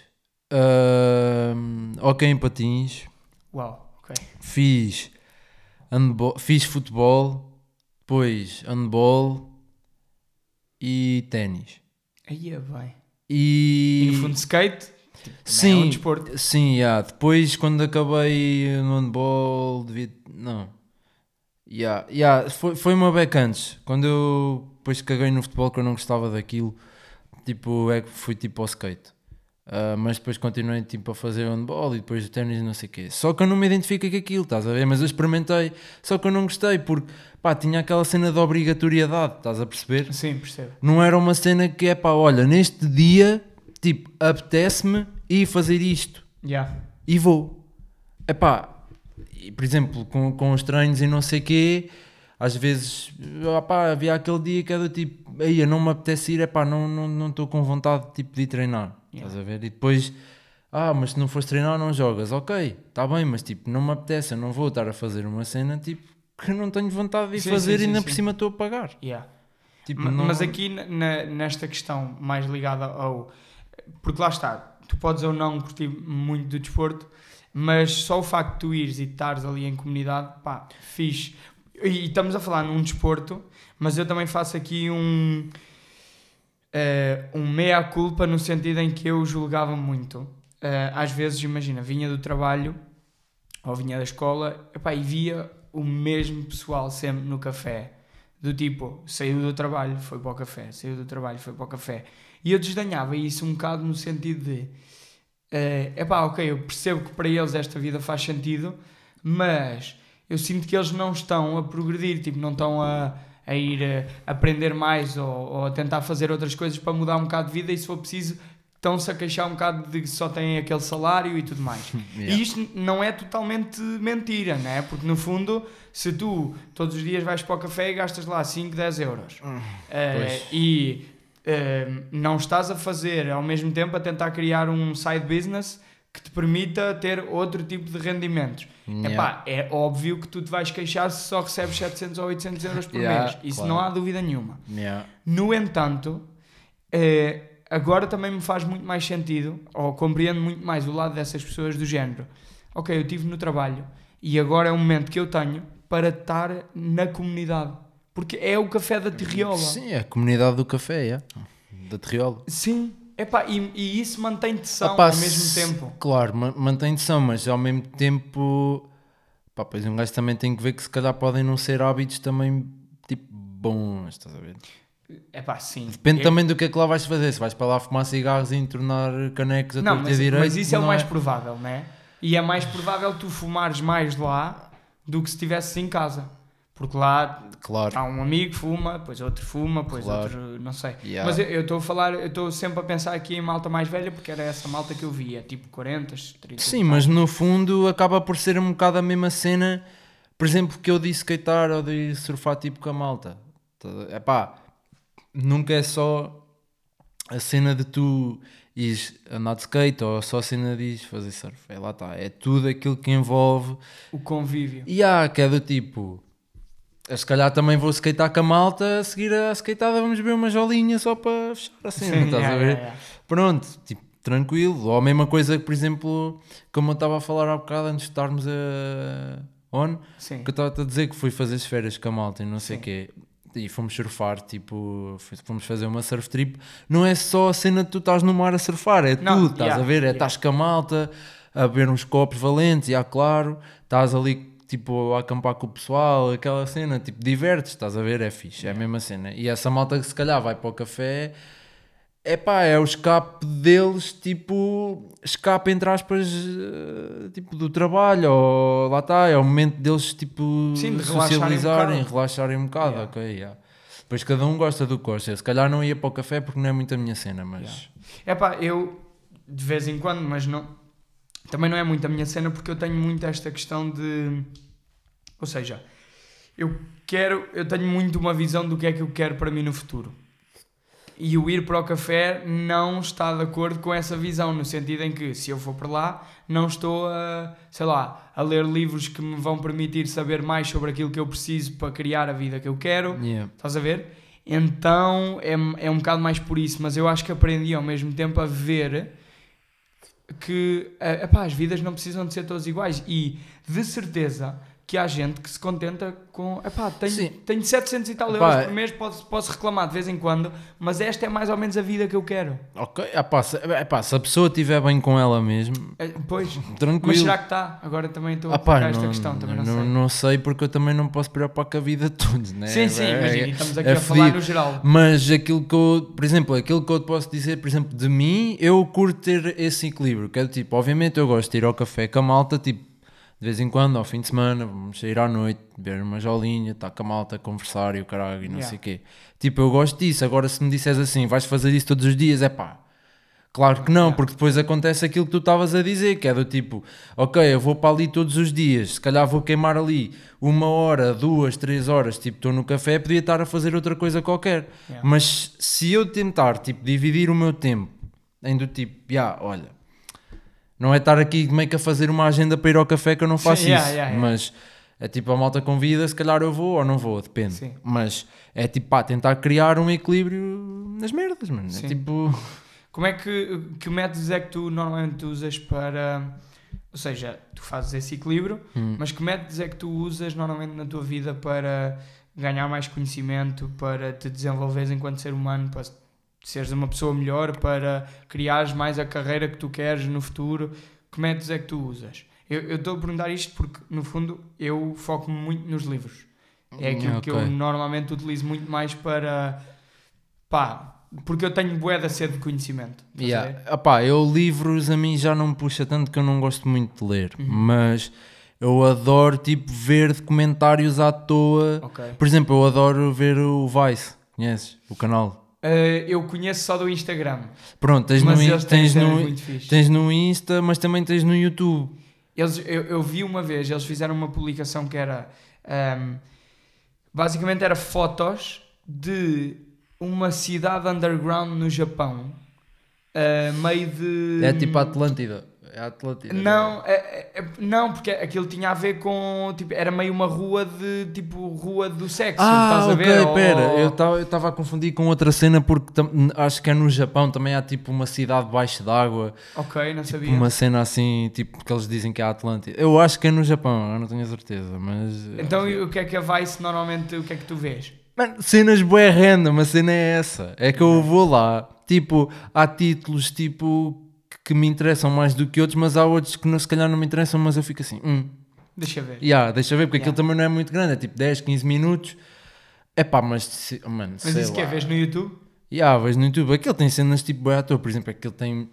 ok em patins, Uau, ok. fiz, handball, fiz futebol, depois handball e ténis. Aí é bem. E, E no fundo, skate tipo, é sim, um desporto. sim, yeah. depois quando acabei no handball, devia, não, yeah, yeah, foi, foi uma beca antes, quando eu depois caguei no futebol que eu não gostava daquilo, tipo, é que fui tipo ao skate. Ah, mas depois continuei tipo a fazer handball e depois o ténis e não sei o quê. Só que eu não me identifico com aquilo, estás a ver? Mas eu experimentei, só que eu não gostei porque pá, tinha aquela cena de obrigatoriedade, estás a perceber? Sim, percebo. Não era uma cena que é pá, olha, neste dia, tipo, apetece-me ir fazer isto Yeah. e vou. É pá, e, por exemplo, com, com os treinos e não sei quê, às vezes ah, pá, havia aquele dia que era do tipo, aí eu não me apetece ir, é pá, não estou não, estou com vontade tipo, de ir treinar. Estás a ver? E depois, ah, mas se não fores treinar, não jogas. Ok, está bem, mas tipo, não me apetece, eu não vou estar a fazer uma cena tipo que não tenho vontade de ir Sim, fazer sim, e ainda por cima estou a pagar. Yeah. Tipo, não- Mas aqui na- na- nesta questão mais ligada ao porque lá está, tu podes ou não curtir muito do desporto, mas só o facto de tu ires e estares ali em comunidade, pá, fixe. E estamos a falar num desporto, mas eu também faço aqui um, uh, um meia-culpa no sentido em que eu julgava muito. Uh, às vezes, imagina, vinha do trabalho ou vinha da escola epá, e via o mesmo pessoal sempre no café. Do tipo, saiu do trabalho, foi para o café, saiu do trabalho, foi para o café. E eu desdenhava isso um bocado no sentido de é uh, pá, ok, eu percebo que para eles esta vida faz sentido, mas eu sinto que eles não estão a progredir, tipo, não estão a, a ir a aprender mais ou, ou, a tentar fazer outras coisas para mudar um bocado de vida e se for preciso estão-se a queixar um bocado de que só têm aquele salário e tudo mais. Yeah. E isto não é totalmente mentira, né? Porque no fundo, se tu todos os dias vais para o café e gastas lá 5, 10 euros uh, e uh, não estás a fazer ao mesmo tempo a tentar criar um side business que te permita ter outro tipo de rendimentos. Yeah. Epá, é óbvio que tu te vais queixar se só recebes 700 ou 800 euros por yeah, mês. Isso claro. não há dúvida nenhuma. Yeah. No entanto, eh, agora também me faz muito mais sentido, ou compreendo muito mais o lado dessas pessoas do género. Ok, eu estive no trabalho e agora é o momento que eu tenho para estar na comunidade. Porque é o café da Terriola. Sim, é a comunidade do café, é. Da Terriola. Sim, Epá, e, e isso mantém tensão ao mesmo tempo. Claro, mantém tensão, mas ao mesmo tempo. Pá, pois um gajo também tem que ver que se calhar podem não ser hábitos também tipo bons, estás a ver? É pá, sim. Depende eu... também do que é que lá vais fazer. Se vais para lá fumar cigarros e entornar canecos a não, mas, direito. Mas isso é o mais é... provável, não é? E é mais provável tu fumares mais lá do que se estivesse em casa. Porque lá claro. há um amigo fuma, depois outro fuma, depois claro. outro, não sei. Yeah. Mas eu estou a falar, eu estou sempre a pensar aqui em malta mais velha porque era essa malta que eu via, tipo 40, 30. Sim, mas no fundo acaba por ser um bocado a mesma cena, por exemplo, que eu disse skatear ou de surfar tipo com a malta. É pá, nunca é só a cena de tu ires andar de skate ou só a cena de fazer surf. É lá está, é tudo aquilo que envolve o convívio. E há, que é do tipo se calhar também vou skatear com a malta, a seguir a skateada vamos ver uma jolinha só para fechar assim, Sim, estás yeah, a ver? Yeah, yeah. Pronto, tipo, tranquilo. Ou a mesma coisa que, por exemplo, como eu estava a falar há bocado antes de estarmos a on, Sim. que eu estava a dizer que fui fazer as férias com a malta e não sei o quê. E fomos surfar, tipo, fomos fazer uma surf trip. Não é só a cena de tu estás no mar a surfar, é não, tudo, estás a ver? É estás com a malta, a beber uns copos valentes, e há claro, estás ali tipo, a acampar com o pessoal, aquela cena, tipo, divertes, estás a ver? É fixe, é a mesma cena. E essa malta que se calhar vai para o café, é pá, é o escape deles, tipo, escape entre aspas, eh, tipo, do trabalho, ou lá está, é o momento deles, tipo, Sim, de socializarem, um relaxarem um bocado, yeah. ok, yeah. Depois cada um gosta do gosta. Se calhar não ia para o café porque não é muito a minha cena, mas. É pá, eu de vez em quando, mas não. Também não é muito a minha cena porque eu tenho muito esta questão de ou seja, eu quero, eu tenho muito uma visão do que é que eu quero para mim no futuro. E o ir para o café não está de acordo com essa visão, no sentido em que se eu for para lá, não estou a, sei lá, a ler livros que me vão permitir saber mais sobre aquilo que eu preciso para criar a vida que eu quero. Yeah. Estás a ver? Então é, é um bocado mais por isso, mas eu acho que aprendi ao mesmo tempo a ver que epá, as vidas não precisam de ser todas iguais. E de certeza que há gente que se contenta com. Epá, tenho, tenho 700 e tal Epá, euros por mês, posso, posso reclamar de vez em quando, mas esta é mais ou menos a vida que eu quero. Ok, epá, se, epá, se a pessoa estiver bem com ela mesmo. É, pois, tranquilo. Mas será que está? Agora também estou a colocar esta questão, também não, não, sei. Não sei porque eu também não posso preocupar com a vida de todos, né? Sim, sim, é, imagina, estamos aqui é a falar no geral. Mas aquilo que eu, por exemplo, aquilo que eu te posso dizer, por exemplo, de mim, eu curto ter esse equilíbrio, que é tipo, obviamente eu gosto de ir ao café com a malta, tipo de vez em quando, ao fim de semana, vamos sair à noite, beber uma jolinha, estar com a malta, conversar e o caralho e não yeah. sei o quê. Tipo, eu gosto disso. Agora, se me disseres assim, vais fazer isso todos os dias, é pá. Claro que não, porque depois acontece aquilo que tu estavas a dizer, que é do tipo, ok, eu vou para ali todos os dias, se calhar vou queimar ali uma hora, duas, três horas, tipo, estou no café, podia estar a fazer outra coisa qualquer. Yeah. Mas se eu tentar, tipo, dividir o meu tempo em do tipo, já, yeah, olha, não é estar aqui meio que a fazer uma agenda para ir ao café que eu não faço Sim, isso. Yeah, yeah, mas é tipo a malta convida, se calhar eu vou ou não vou, depende. Sim. Mas é tipo pá, tentar criar um equilíbrio nas merdas, mano. É tipo. Como é que, que métodos é que tu normalmente usas para. Ou seja, tu fazes esse equilíbrio, Hum. mas que métodos é que tu usas normalmente na tua vida para ganhar mais conhecimento, para te desenvolveres enquanto ser humano, para seres uma pessoa melhor, para criares mais a carreira que tu queres no futuro? Que métodos é que tu usas? Eu eu estou a perguntar isto porque, no fundo, eu foco-me muito nos livros. É aquilo que eu normalmente utilizo muito mais para. pá, porque eu tenho bué da sede de conhecimento. Yeah. Epá, eu livros a mim já não me puxa tanto que eu não gosto muito de ler, Uhum. mas eu adoro tipo ver documentários à toa. Ok. Por exemplo, eu adoro ver o Vice, conheces? O canal. Eh, eu conheço só do Instagram, Pronto, tens, no, in- tens, cenas no, tens no Insta, mas também tens no YouTube. Eles, eu, eu vi uma vez, eles fizeram uma publicação que era. ahm, basicamente era fotos de uma cidade underground no Japão, ah, meio de. É tipo Atlântida. É a Atlântida. Não, é- é- é- não, porque aquilo tinha a ver com. Tipo, era meio uma rua de. Tipo, rua do sexo. Ah, ok, ver? pera, Ou- eu estava a confundir com outra cena porque acho que é no Japão também há tipo uma cidade debaixo d'água, Ok, não tipo sabia. uma cena assim, tipo que eles dizem que é a Atlântida. Eu acho que é no Japão, eu não tenho a certeza, mas... Então, e o que é que a Vice normalmente. O que é que tu vês? Mano, cenas bué random, a cena é essa, é que eu vou lá, tipo, há títulos tipo que me interessam mais do que outros, mas há outros que não, se calhar não me interessam, mas eu fico assim, hum, Deixa ver. yeah, deixa ver, porque Yeah. aquilo também não é muito grande, é tipo 10, 15 minutos. É pá, mas, se- mano, Mas isso que é? lá. Vês no YouTube? Há, vejo no YouTube. Aquele tem cenas tipo boi ator, por exemplo, aquele tem.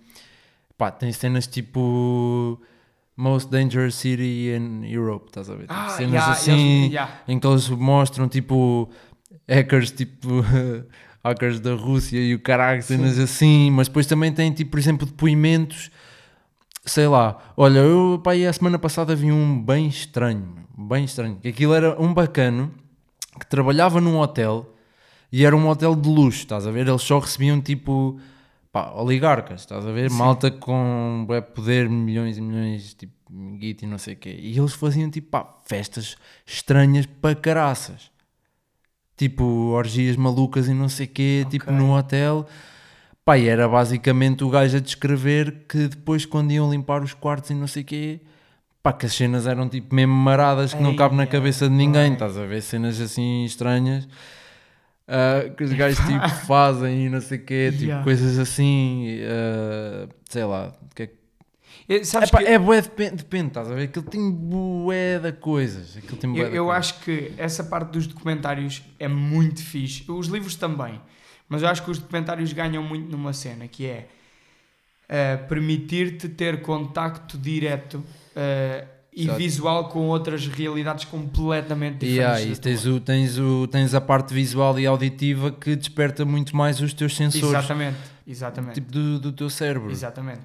Pá, tem cenas tipo. Most Dangerous City in Europe, estás a ver? Tipo, Ah, cenas yeah, assim eles- yeah. em que eles mostram tipo hackers tipo hackers da Rússia e o caralho, cenas assim, mas depois também tem tipo, por exemplo, depoimentos, sei lá, olha, eu pá, a semana passada vi um bem estranho, bem estranho, que aquilo era um bacano que trabalhava num hotel e era um hotel de luxo, estás a ver? Eles só recebiam tipo pá, oligarcas, estás a ver? Sim. Malta com bué poder, milhões e milhões, tipo, guito e não sei o quê. E eles faziam tipo pá, festas estranhas para caraças. Tipo, orgias malucas e não sei quê, tipo Ok. no hotel. Pá, e era basicamente o gajo a descrever que depois quando iam limpar os quartos e não sei quê, pá, que as cenas eram tipo mesmo maradas que não Ei, cabe na é, cabeça de ninguém, estás a ver? Cenas assim estranhas. ah, que os gajos tipo fazem e não sei o quê, tipo Yeah. coisas assim, ah, sei lá, o que é que Eh, Sabes Epá, que é bué, depende, depende, estás a ver? Aquilo tem bué de coisas. Aquilo tem bué eu, eu coisas. acho que essa parte dos documentários é muito fixe. Os livros também. Mas eu acho que os documentários ganham muito numa cena que é eh, permitir-te ter contacto direto eh, e Exato. visual com outras realidades completamente E diferentes. aí, da tens, o, tens, o, tens a parte visual e auditiva que desperta muito mais os teus sensores Exatamente, exatamente. tipo, do, do teu cérebro. exatamente.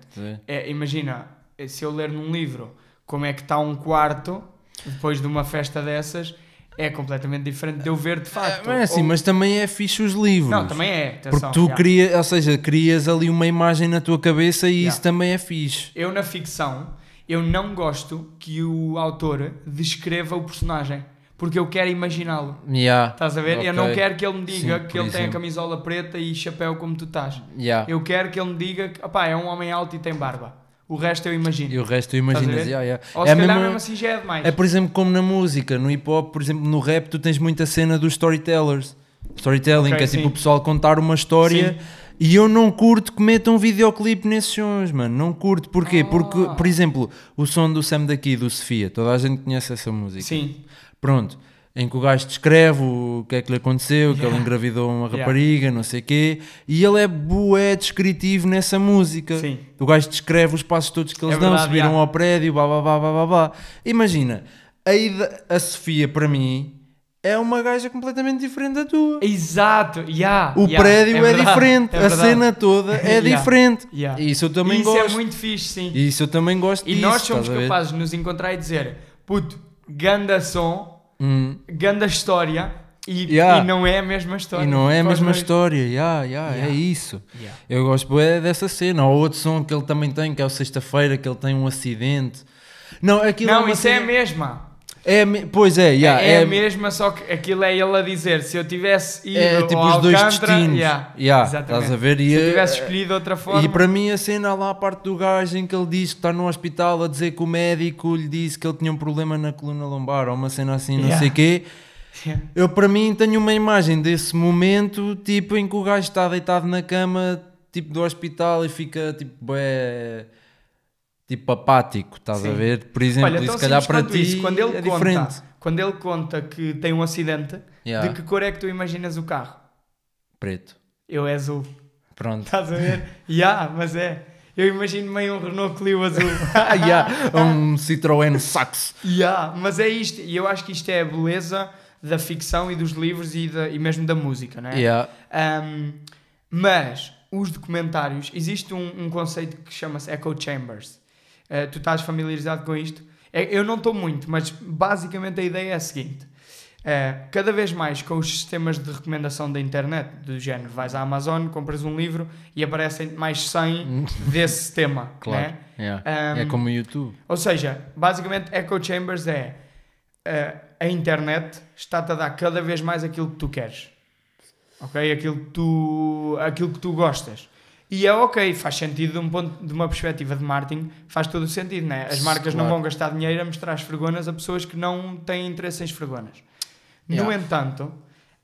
É, imagina, se eu ler num livro como é que está um quarto depois de uma festa dessas, é completamente diferente de eu ver de facto. Mas é assim, Ou- mas também é fixe os livros. Não, também é. atenção, Porque tu yeah. crias, ou seja, crias ali uma imagem na tua cabeça e Yeah. isso também é fixe. Eu na ficção, eu não gosto que o autor descreva o personagem, porque eu quero imaginá-lo. Yeah. Estás a ver? Eu Ok. não quero que ele me diga Sim, que ele tem a camisola preta e chapéu como tu estás. Yeah. Eu quero que ele me diga que opá, é um homem alto e tem barba. O resto eu imagino. E o resto tu imaginas. ver? yeah, yeah. Ou É se calhar mesma- mesmo assim já é demais. É por exemplo como na música, no hip hop, por exemplo, no rap, tu tens muita cena dos storytellers. Storytelling, Ok, que é tipo sim. o pessoal contar uma história. E eu não curto que metam um videoclipe nesses sons, mano. Não curto. Porquê? Ah. Porque, por exemplo, o som do Sam daqui, do Sofia, toda a gente conhece essa música. Sim. Pronto. Em que o gajo descreve o que é que lhe aconteceu, que ele Yeah. engravidou uma Yeah. rapariga, não sei o quê. E ele é bué descritivo nessa música. Sim. O gajo descreve os passos todos que eles É dão, verdade, subiram yeah. ao prédio, blá blá blá blá blá blá. Imagina, a, a Sofia para mim é uma gaja completamente diferente da tua. Exato. Yeah, O yeah. prédio é, verdade, diferente, é a cena toda é Yeah. diferente. Yeah. Isso eu também Isso gosto. é muito fixe, sim. E isso eu também gosto E disso, nós somos capazes de nos encontrar e dizer puto, ganda som, Hum. ganda história e, Yeah. e não é a mesma história. E não é a mesma dois. história, yeah, yeah, Yeah. é isso. Yeah. Eu gosto bué dessa cena. Ou outro som que ele também tem, que é o Sexta-feira, que ele tem um acidente. Não, aquilo é Não, uma isso é a cena- mesma. É, pois é, yeah, é, é, a mesma, só que aquilo é ele a dizer: se eu tivesse ido é tipo ao os dois Alcântara, destinos. yeah, Yeah, exatamente. estás a ver? E, se eu eh, tivesse escolhido outra forma. E para mim a cena lá a parte do gajo em que ele diz que está no hospital a dizer que o médico lhe disse que ele tinha um problema na coluna lombar ou uma cena assim, não Yeah. sei o quê. Eu para mim tenho uma imagem desse momento, tipo em que o gajo está deitado na cama, tipo do hospital e fica tipo bué, tipo apático, estás a Sim. ver? Por exemplo, Olha, e tão se calhar para ti isso, quando ele é conta, diferente. Quando ele conta que tem um acidente, Yeah. de que cor é que tu imaginas o carro? Preto. Eu é azul. Pronto. Estás a ver? Ya, mas é. Eu imagino meio um Renault Clio azul. Ah, yeah, um Citroën Saxo. Ya, mas é isto. E eu acho que isto é a beleza da ficção e dos livros e, da- e mesmo da música, não é? Yeah. Um, mas os documentários, existe um, um conceito que chama-se Echo Chambers. Uh, tu estás familiarizado com isto? É- eu não estou muito, mas basicamente a ideia é a seguinte: Uh, cada vez mais com os sistemas de recomendação da internet, do género, vais à Amazon, compras um livro e aparecem mais 100 desse tema. Claro. né? Yeah. Um, é como o YouTube. Ou seja, basicamente Echo Chambers é uh, a internet está-te a dar cada vez mais aquilo que tu queres. Ok? Aquilo que tu, aquilo que tu gostas. E é ok, faz sentido de, um ponto, de uma perspectiva de marketing, faz todo o sentido, né? As marcas não Claro. vão gastar dinheiro a mostrar esfregonas a pessoas que não têm interesse em esfregonas. No Yeah. entanto,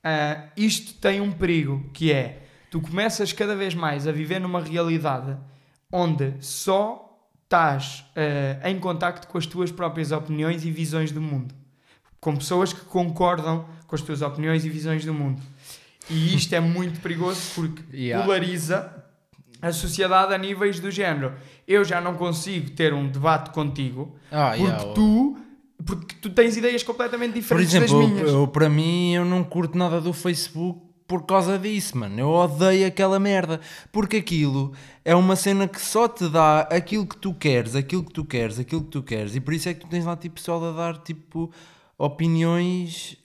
ah, isto tem um perigo que é tu começas cada vez mais a viver numa realidade onde só estás ah, em contacto com as tuas próprias opiniões e visões do mundo. Com pessoas que concordam com as tuas opiniões e visões do mundo. E isto é muito perigoso porque Yeah. polariza a sociedade a níveis do género. Eu já não consigo ter um debate contigo Ah, porque yeah, tu porque tu tens ideias completamente Por diferentes exemplo, das eu, minhas. eu, para mim, eu não curto nada do Facebook por causa disso, mano. Eu odeio aquela merda. Porque aquilo é uma cena que só te dá aquilo que tu queres, aquilo que tu queres, aquilo que tu queres. E por isso é que tu tens lá tipo pessoal a dar tipo opiniões.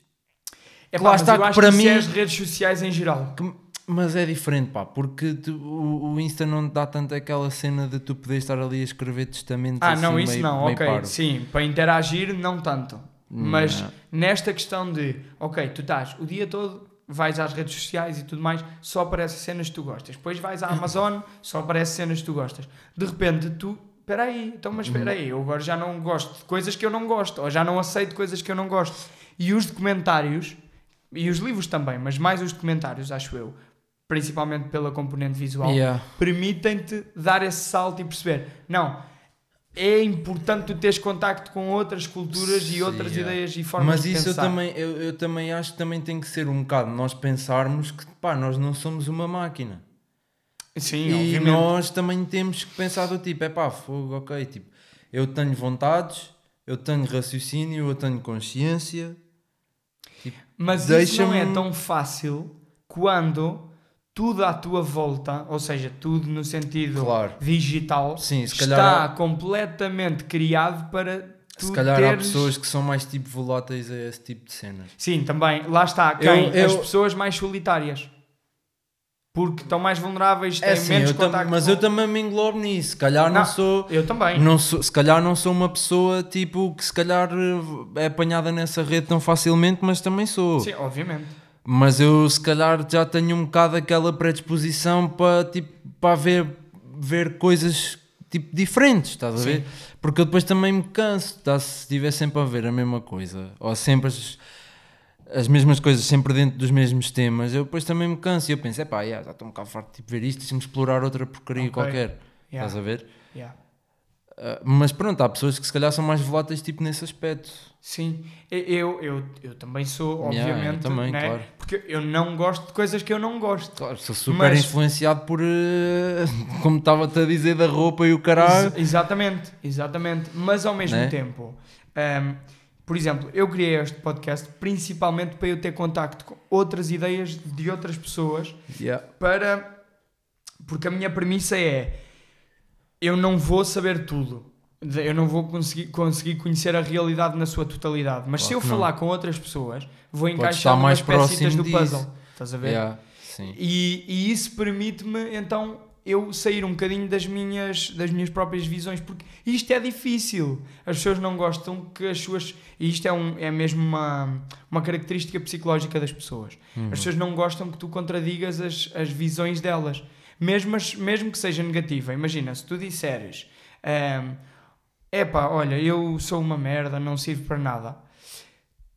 É lá pá, mas está eu acho para que isso mim- é as redes sociais em geral. que- mas é diferente, pá, porque tu- o, o Insta não te dá tanto aquela cena de tu poderes estar ali a escrever testamentos Ah, assim, não, isso meio- não, meio ok. parvo. Sim, para interagir, não tanto. Mas Não. nesta questão de, ok, tu estás o dia todo, vais às redes sociais e tudo mais, só aparecem cenas que tu gostas. Depois vais à Amazon, só aparecem cenas que tu gostas. De repente, tu, espera aí, então, mas espera aí, eu agora já não gosto de coisas que eu não gosto, ou já não aceito coisas que eu não gosto. E os documentários, e os livros também, mas mais os documentários, acho eu, principalmente pela componente visual, Yeah. permitem-te dar esse salto e perceber, não, é importante tu teres contacto com outras culturas e Sim, outras yeah. ideias e formas Mas de isso eu pensar. também, eu, eu também acho que também tem que ser um bocado nós pensarmos que pá, nós não somos uma máquina. Sim, e obviamente. nós também temos que pensar do tipo, é pá, fogo, ok, tipo, eu tenho vontades, eu tenho raciocínio, eu tenho consciência. Mas isso não é tão fácil quando tudo à tua volta, ou seja, tudo no sentido Claro. digital, Sim, está há- completamente criado para tu Se calhar há teres... pessoas que são mais tipo voláteis a esse tipo de cenas. Sim, também. Lá está. Quem? Eu- As eu- pessoas mais solitárias. Porque estão mais vulneráveis, têm É assim, menos contacto mas com- eu também me englobo nisso. Se calhar não, Não, sou. Eu também. Não sou, se calhar não sou uma pessoa tipo que se calhar eh, é apanhada nessa rede tão facilmente, mas também sou. Sim, obviamente. Mas eu se calhar já tenho um bocado aquela predisposição para tipo para ver, ver coisas tipo diferentes, estás a Sim. ver? Porque eu depois também me canso, tá? se estiver sempre a ver a mesma coisa, ou sempre as, as mesmas coisas, sempre dentro dos mesmos temas, eu depois também me canso e eu penso, é pá, já estou um bocado farto de tipo, ver isto, deixa-me explorar outra porcaria Ok. qualquer, Yeah, estás a ver? yeah. Ah, mas pronto, há pessoas que se calhar são mais voláteis tipo nesse aspecto. Sim, eu, eu, eu também sou, Yeah, obviamente, eu também, né? claro. porque eu não gosto de coisas que eu não gosto. Claro, sou super Mas- influenciado por, eh, como estava-te a dizer, da roupa e o caralho. Ex- exatamente, exatamente. Mas ao mesmo Né? tempo, ahm, por exemplo, eu criei este podcast principalmente para eu ter contacto com outras ideias de outras pessoas Yeah. para porque a minha premissa é eu não vou saber tudo eu não vou conseguir, conseguir conhecer a realidade na sua totalidade mas se Claro eu que não. falar com outras pessoas vou encaixar mais próximo do disso. puzzle estás a ver? Yeah, sim. E, e isso permite-me então eu sair um bocadinho das minhas, das minhas próprias visões, porque isto é difícil. As pessoas não gostam que as suas. E isto é, um, é mesmo uma, uma característica psicológica das pessoas. Uhum. As pessoas não gostam que tu contradigas as, as visões delas, mesmo, as, mesmo que seja negativa. Imagina, se tu disseres. Um, epá, olha, eu sou uma merda, não sirvo para nada.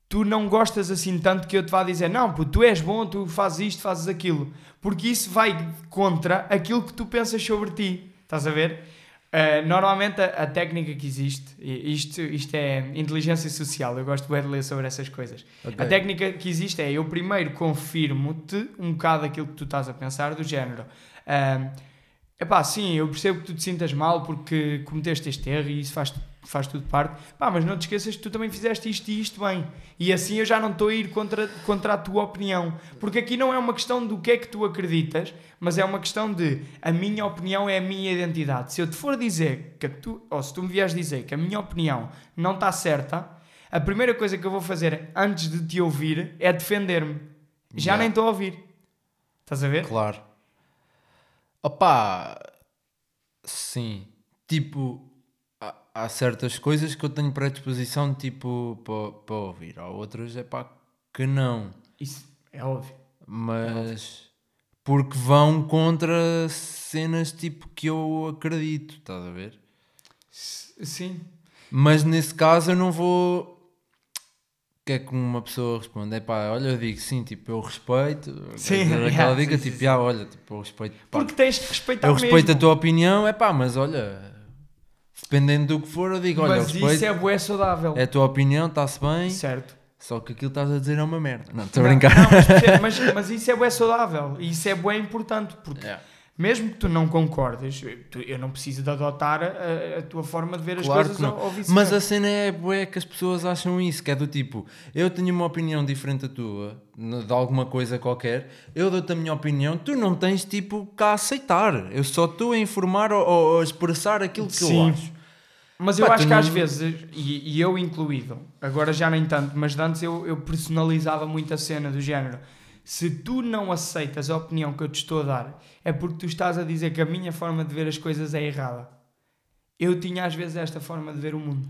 Tu não gostas assim tanto que eu te vá dizer, não, pô, tu és bom, tu fazes isto, fazes aquilo. Porque isso vai contra aquilo que tu pensas sobre ti. Estás a ver? Uh, normalmente a, a, técnica que existe, isto, isto é inteligência social, eu gosto de ler sobre essas coisas. Okay. A técnica que existe é eu primeiro confirmo-te um bocado aquilo que tu estás a pensar, do género. Uh, epá, sim, eu percebo que tu te sintas mal porque cometeste este erro e isso faz faz tudo parte. Pá, mas não te esqueças que tu também fizeste isto e isto bem. E assim eu já não estou a ir contra, contra a tua opinião. Porque aqui não é uma questão do que é que tu acreditas, mas é uma questão de a minha opinião é a minha identidade. Se eu te for dizer que tu, ou se tu me vieres dizer que a minha opinião não está certa, a primeira coisa que eu vou fazer antes de te ouvir é defender-me. Já yeah. nem estou a ouvir. Estás a ver? Claro. Opa, sim. Tipo, há certas coisas que eu tenho predisposição tipo para, para ouvir, há outras é pá que não. Isso é óbvio. Mas é óbvio. porque vão contra cenas tipo que eu acredito, estás a ver? Sim. Mas nesse caso eu não vou. O que é que uma pessoa responde? É pá, olha, eu digo sim, tipo, eu respeito. Sim, aquela yeah, diga, sim, tipo, sim. Ah, olha, tipo, eu respeito. Pá, Porque tens que respeitar Eu respeito mesmo. a tua opinião, é pá, mas olha, Dependendo do que for, eu digo, olha, Mas respeito, isso é bué saudável. É a tua opinião, está-se bem. Certo. Só que aquilo que estás a dizer é uma merda. Não, estou a brincar. Não, mas, mas, mas, isso é bué saudável. E isso é bué importante. Porque yeah. Mesmo que tu não concordes, eu não preciso de adotar a, a tua forma de ver claro as coisas ou, ou Mas a cena é bué que as pessoas acham isso. Que é do tipo, eu tenho uma opinião diferente da tua, de alguma coisa qualquer. Eu dou-te a minha opinião. Tu não tens tipo cá a aceitar. Eu só estou a informar ou, ou a expressar aquilo que Sim. eu acho. Mas eu Pá, acho que não... às vezes, e, e, eu incluído, agora já nem tanto, mas antes eu, eu personalizava muito a cena do género. Se tu não aceitas a opinião que eu te estou a dar, é porque tu estás a dizer que a minha forma de ver as coisas é errada. Eu tinha às vezes esta forma de ver o mundo,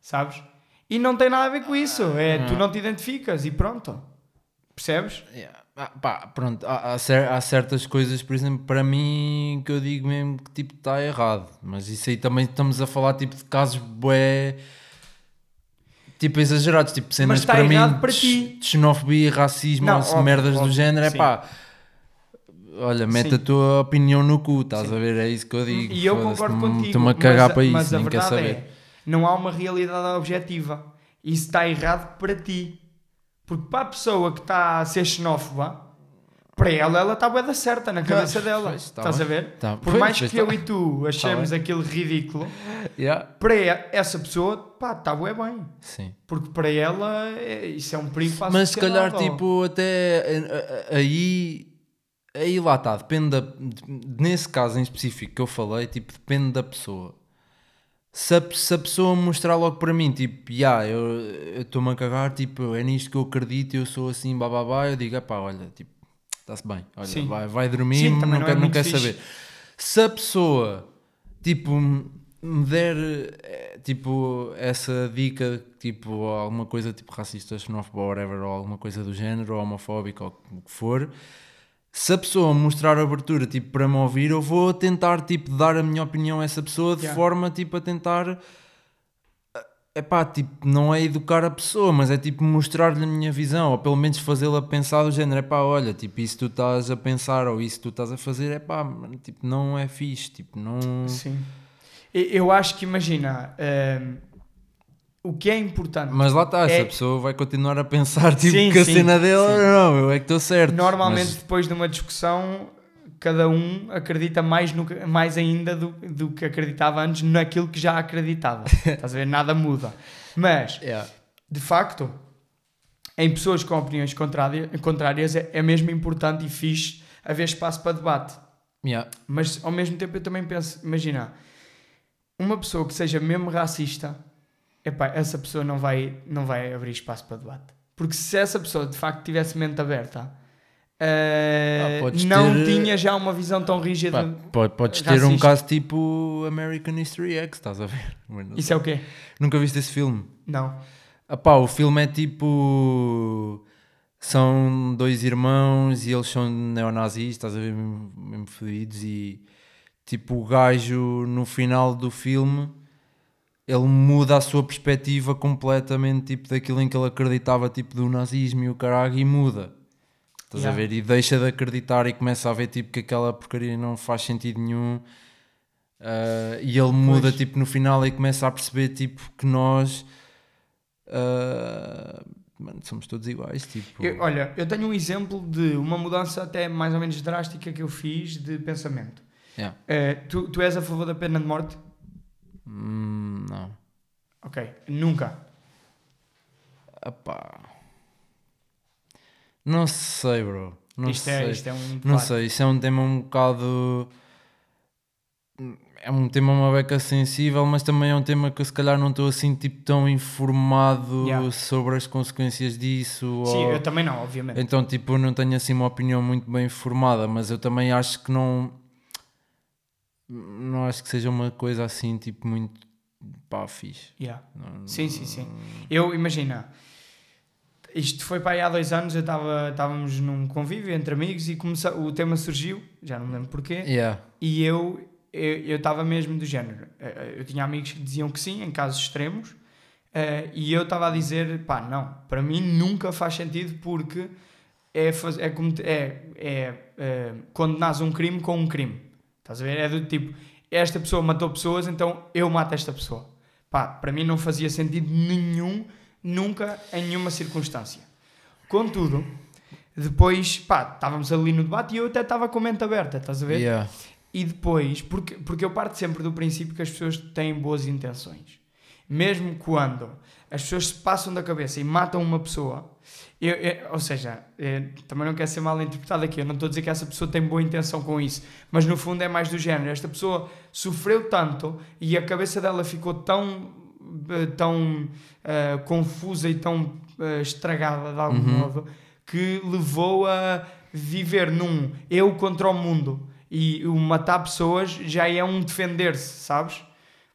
sabes? E não tem nada a ver com isso. É, tu não te identificas e pronto. Percebes? Yeah. Ah, pá, pronto, há, há, certas coisas, por exemplo, para mim que eu digo mesmo que tipo está errado, mas isso aí também estamos a falar tipo de casos bué tipo exagerados, tipo cenas está para mim para ti. de xenofobia, racismo, não, óbvio, merdas óbvio, do género, é pá. Olha, mete sim. a tua opinião no cu, estás sim. a ver? É isso que eu digo. E eu concordo contigo. Estou-me a cagar mas, para isso, mas nem quer saber. É, não há uma realidade objetiva. Isso está errado para ti. Porque para a pessoa que está a ser xenófoba, para ela, ela está bem da certa na cabeça pois, dela. Pois, tá Estás bem. a ver? Tá. Por pois, mais que eu tá. e tu achemos tá aquilo ridículo, yeah. para essa pessoa, pá, está bem bem. Sim. Porque para ela, é, isso é um perigo para Mas se calhar, tipo, até aí. Aí lá está, depende da. Nesse caso em específico que eu falei, tipo, depende da pessoa se a, se a pessoa mostrar logo para mim, tipo, yeah, eu estou-me a cagar, tipo, é nisto que eu acredito, eu sou assim, bababá, eu digo, pá, olha, tipo, está-se bem, olha, Sim. vai, vai dormir, Sim, não, não, quer, é não quer saber. Se a pessoa, tipo, me der, eh, tipo, essa dica, tipo, alguma coisa, tipo, racista, xenófobo, whatever, ou alguma coisa do género, ou homofóbico, ou o que for, se a pessoa mostrar abertura tipo, para me ouvir, eu vou tentar tipo, dar a minha opinião a essa pessoa de yeah. forma tipo, a tentar. É pá, tipo, não é educar a pessoa, mas é tipo mostrar-lhe a minha visão, ou pelo menos fazê-la pensar do género, é pá, olha, tipo, isso tu estás a pensar ou isso tu estás a fazer, é pá, tipo, não é fixe, tipo, não. Sim. Eu acho que imagina. Hum, o que é importante. Mas lá está, é... essa pessoa vai continuar a pensar tipo, sim, que a sim, cena dela, sim. não, eu é que estou certo. Normalmente, mas... depois de uma discussão, cada um acredita mais, no, mais ainda do, do que acreditava antes naquilo que já acreditava. Estás a ver? Nada muda. Mas, yeah. de facto, em pessoas com opiniões contrárias é, é mesmo importante e fixe haver espaço para debate. Yeah. Mas, ao mesmo tempo, eu também penso, imagina, uma pessoa que seja mesmo racista epá, essa pessoa não vai, não vai abrir espaço para debate. Porque se essa pessoa de facto tivesse mente aberta, eh, Ah, podes não ter- tinha já uma visão tão rígida. Pá, po- podes ter um racista. caso tipo American History X, estás a ver? Isso é o quê? Nunca viste esse filme? Não. Ah pá, o filme é tipo. São dois irmãos e eles são neonazis, estás a ver? Mesmo, mesmo fodidos. E tipo, o gajo no final do filme ele muda a sua perspectiva completamente tipo, daquilo em que ele acreditava, tipo do nazismo e o caralho, e muda. Estás Yeah. a ver? E deixa de acreditar e começa a ver tipo, que aquela porcaria não faz sentido nenhum. Ah, e ele muda Pois. tipo, no final e começa a perceber tipo, que nós ah, mano, somos todos iguais. Tipo, Eu- olha, eu tenho um exemplo de uma mudança até mais ou menos drástica que eu fiz de pensamento. Yeah. Eh, tu, tu és a favor da pena de morte? Hum, não. Ok. Nunca. Epá. Não sei, bro. Não isto, sei. é, isto é um Não sei, isso é um tema um bocado. É um tema uma beca sensível, mas também é um tema que eu se calhar não estou assim tipo tão informado Yeah. sobre as consequências disso. Sim, ou- eu também não, obviamente. Então, tipo, eu não tenho assim uma opinião muito bem formada, mas eu também acho que não. Não acho que seja uma coisa assim, tipo, muito. pá, fixe. Yeah. Não- Sim, sim, sim. Eu, imagina, isto foi para aí há dois anos, eu estava, estávamos num convívio entre amigos e começou, o tema surgiu, já não me lembro porquê, Yeah. e eu eu estava mesmo do género. eh, Eu tinha amigos que diziam que sim, em casos extremos, eh, e eu estava a dizer, pá, não, para mim nunca faz sentido porque é, faz, é, é, é eh, condenares um crime com um crime. Estás a ver? É do tipo, esta pessoa matou pessoas, então eu mato esta pessoa. Pá, para mim não fazia sentido nenhum, nunca, em nenhuma circunstância. Contudo, depois, pá, estávamos ali no debate e eu até estava com a mente aberta, estás a ver? Yeah. E depois, porque, porque eu parto sempre do princípio que as pessoas têm boas intenções. Mesmo quando as pessoas se passam da cabeça e matam uma pessoa, eu- eu- ou seja, eh, também não quero ser mal interpretado aqui, eu não estou a dizer que essa pessoa tem boa intenção com isso, mas no fundo é mais do género. Esta pessoa sofreu tanto e a cabeça dela ficou tão, tão eh, confusa e tão eh, estragada de algum Uhum. modo que levou a viver num eu contra o mundo e o matar pessoas já é um defender-se, sabes?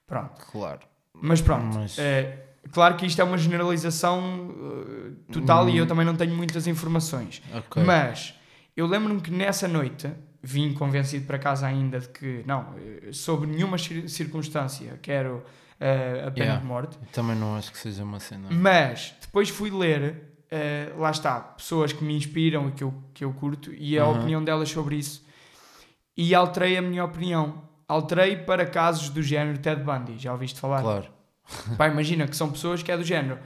Pronto. Claro. Mas pronto. Mas- é, claro que isto é uma generalização eh, total e eu Hum. também não tenho muitas informações. Ok. Mas eu lembro-me que nessa noite vim convencido para casa ainda de que, não, eh, sob nenhuma cir- circunstância quero eh, a pena Yeah. de morte. Também não acho que seja uma cena. Mas depois fui ler, eh, lá está, pessoas que me inspiram e que eu, que eu curto e a Aham. opinião delas sobre isso. E alterei a minha opinião. Alterei para casos do género Ted Bundy. Já ouviste falar? Claro. Pá, imagina que são pessoas que é do género.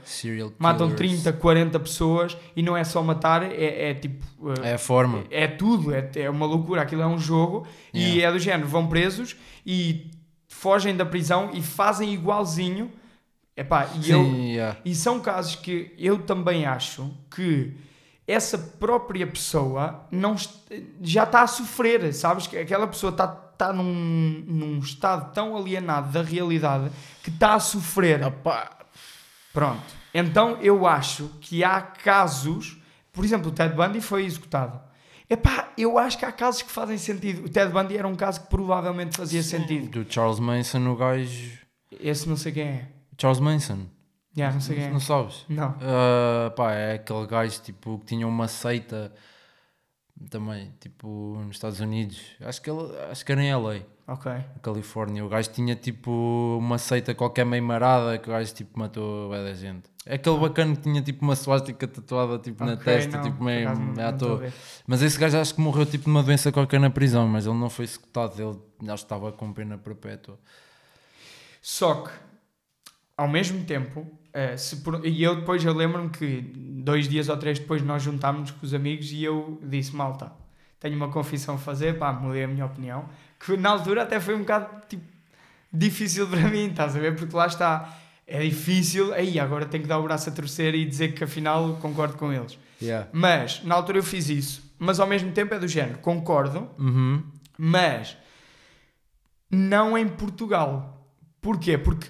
Matam killers. 30, 40 pessoas e não é só matar, é, é tipo. eh, É a forma. é tudo, é, é uma loucura. Aquilo é um jogo e Yeah. é do género. Vão presos e fogem da prisão e fazem igualzinho. Epá, e eu, Sim, yeah. e são casos que eu também acho que essa própria pessoa não já está a sofrer, sabes? Que aquela pessoa está, está num, num estado tão alienado da realidade que está a sofrer. Opá. Pronto. Então eu acho que há casos, por exemplo, o Ted Bundy foi executado. Epá, eu acho que há casos que fazem sentido. O Ted Bundy era um caso que provavelmente fazia sentido. Do Charles Manson, o gajo. Esse não sei quem é. Charles Manson. Já, não sei quem Não é. sabes? Não. Ah, pá, é aquele gajo tipo, que tinha uma seita também, tipo, nos Estados Unidos. Acho que, ele, acho que era em LA, Ok. na Califórnia. O gajo tinha tipo uma seita qualquer meio marada que o gajo tipo matou bué da gente. É aquele bacana que tinha tipo uma swastika tatuada tipo na Ok, testa, não, tipo meio, meio à a toa. Mas esse gajo acho que morreu tipo de uma doença qualquer na prisão, mas ele não foi executado, ele acho que estava com pena perpétua. Só que, ao mesmo tempo, se por- e eu depois eu lembro-me que dois dias ou três depois nós juntámos com os amigos e eu disse, malta, tenho uma confissão a fazer, pá, mudei a minha opinião, que na altura até foi um bocado tipo, difícil para mim, estás a ver? Porque lá está, é difícil, aí agora tenho que dar o braço a torcer e dizer que afinal concordo com eles. Yeah. Mas, na altura eu fiz isso, mas ao mesmo tempo é do género, concordo, Uhum. mas não em Portugal. Porquê? Porque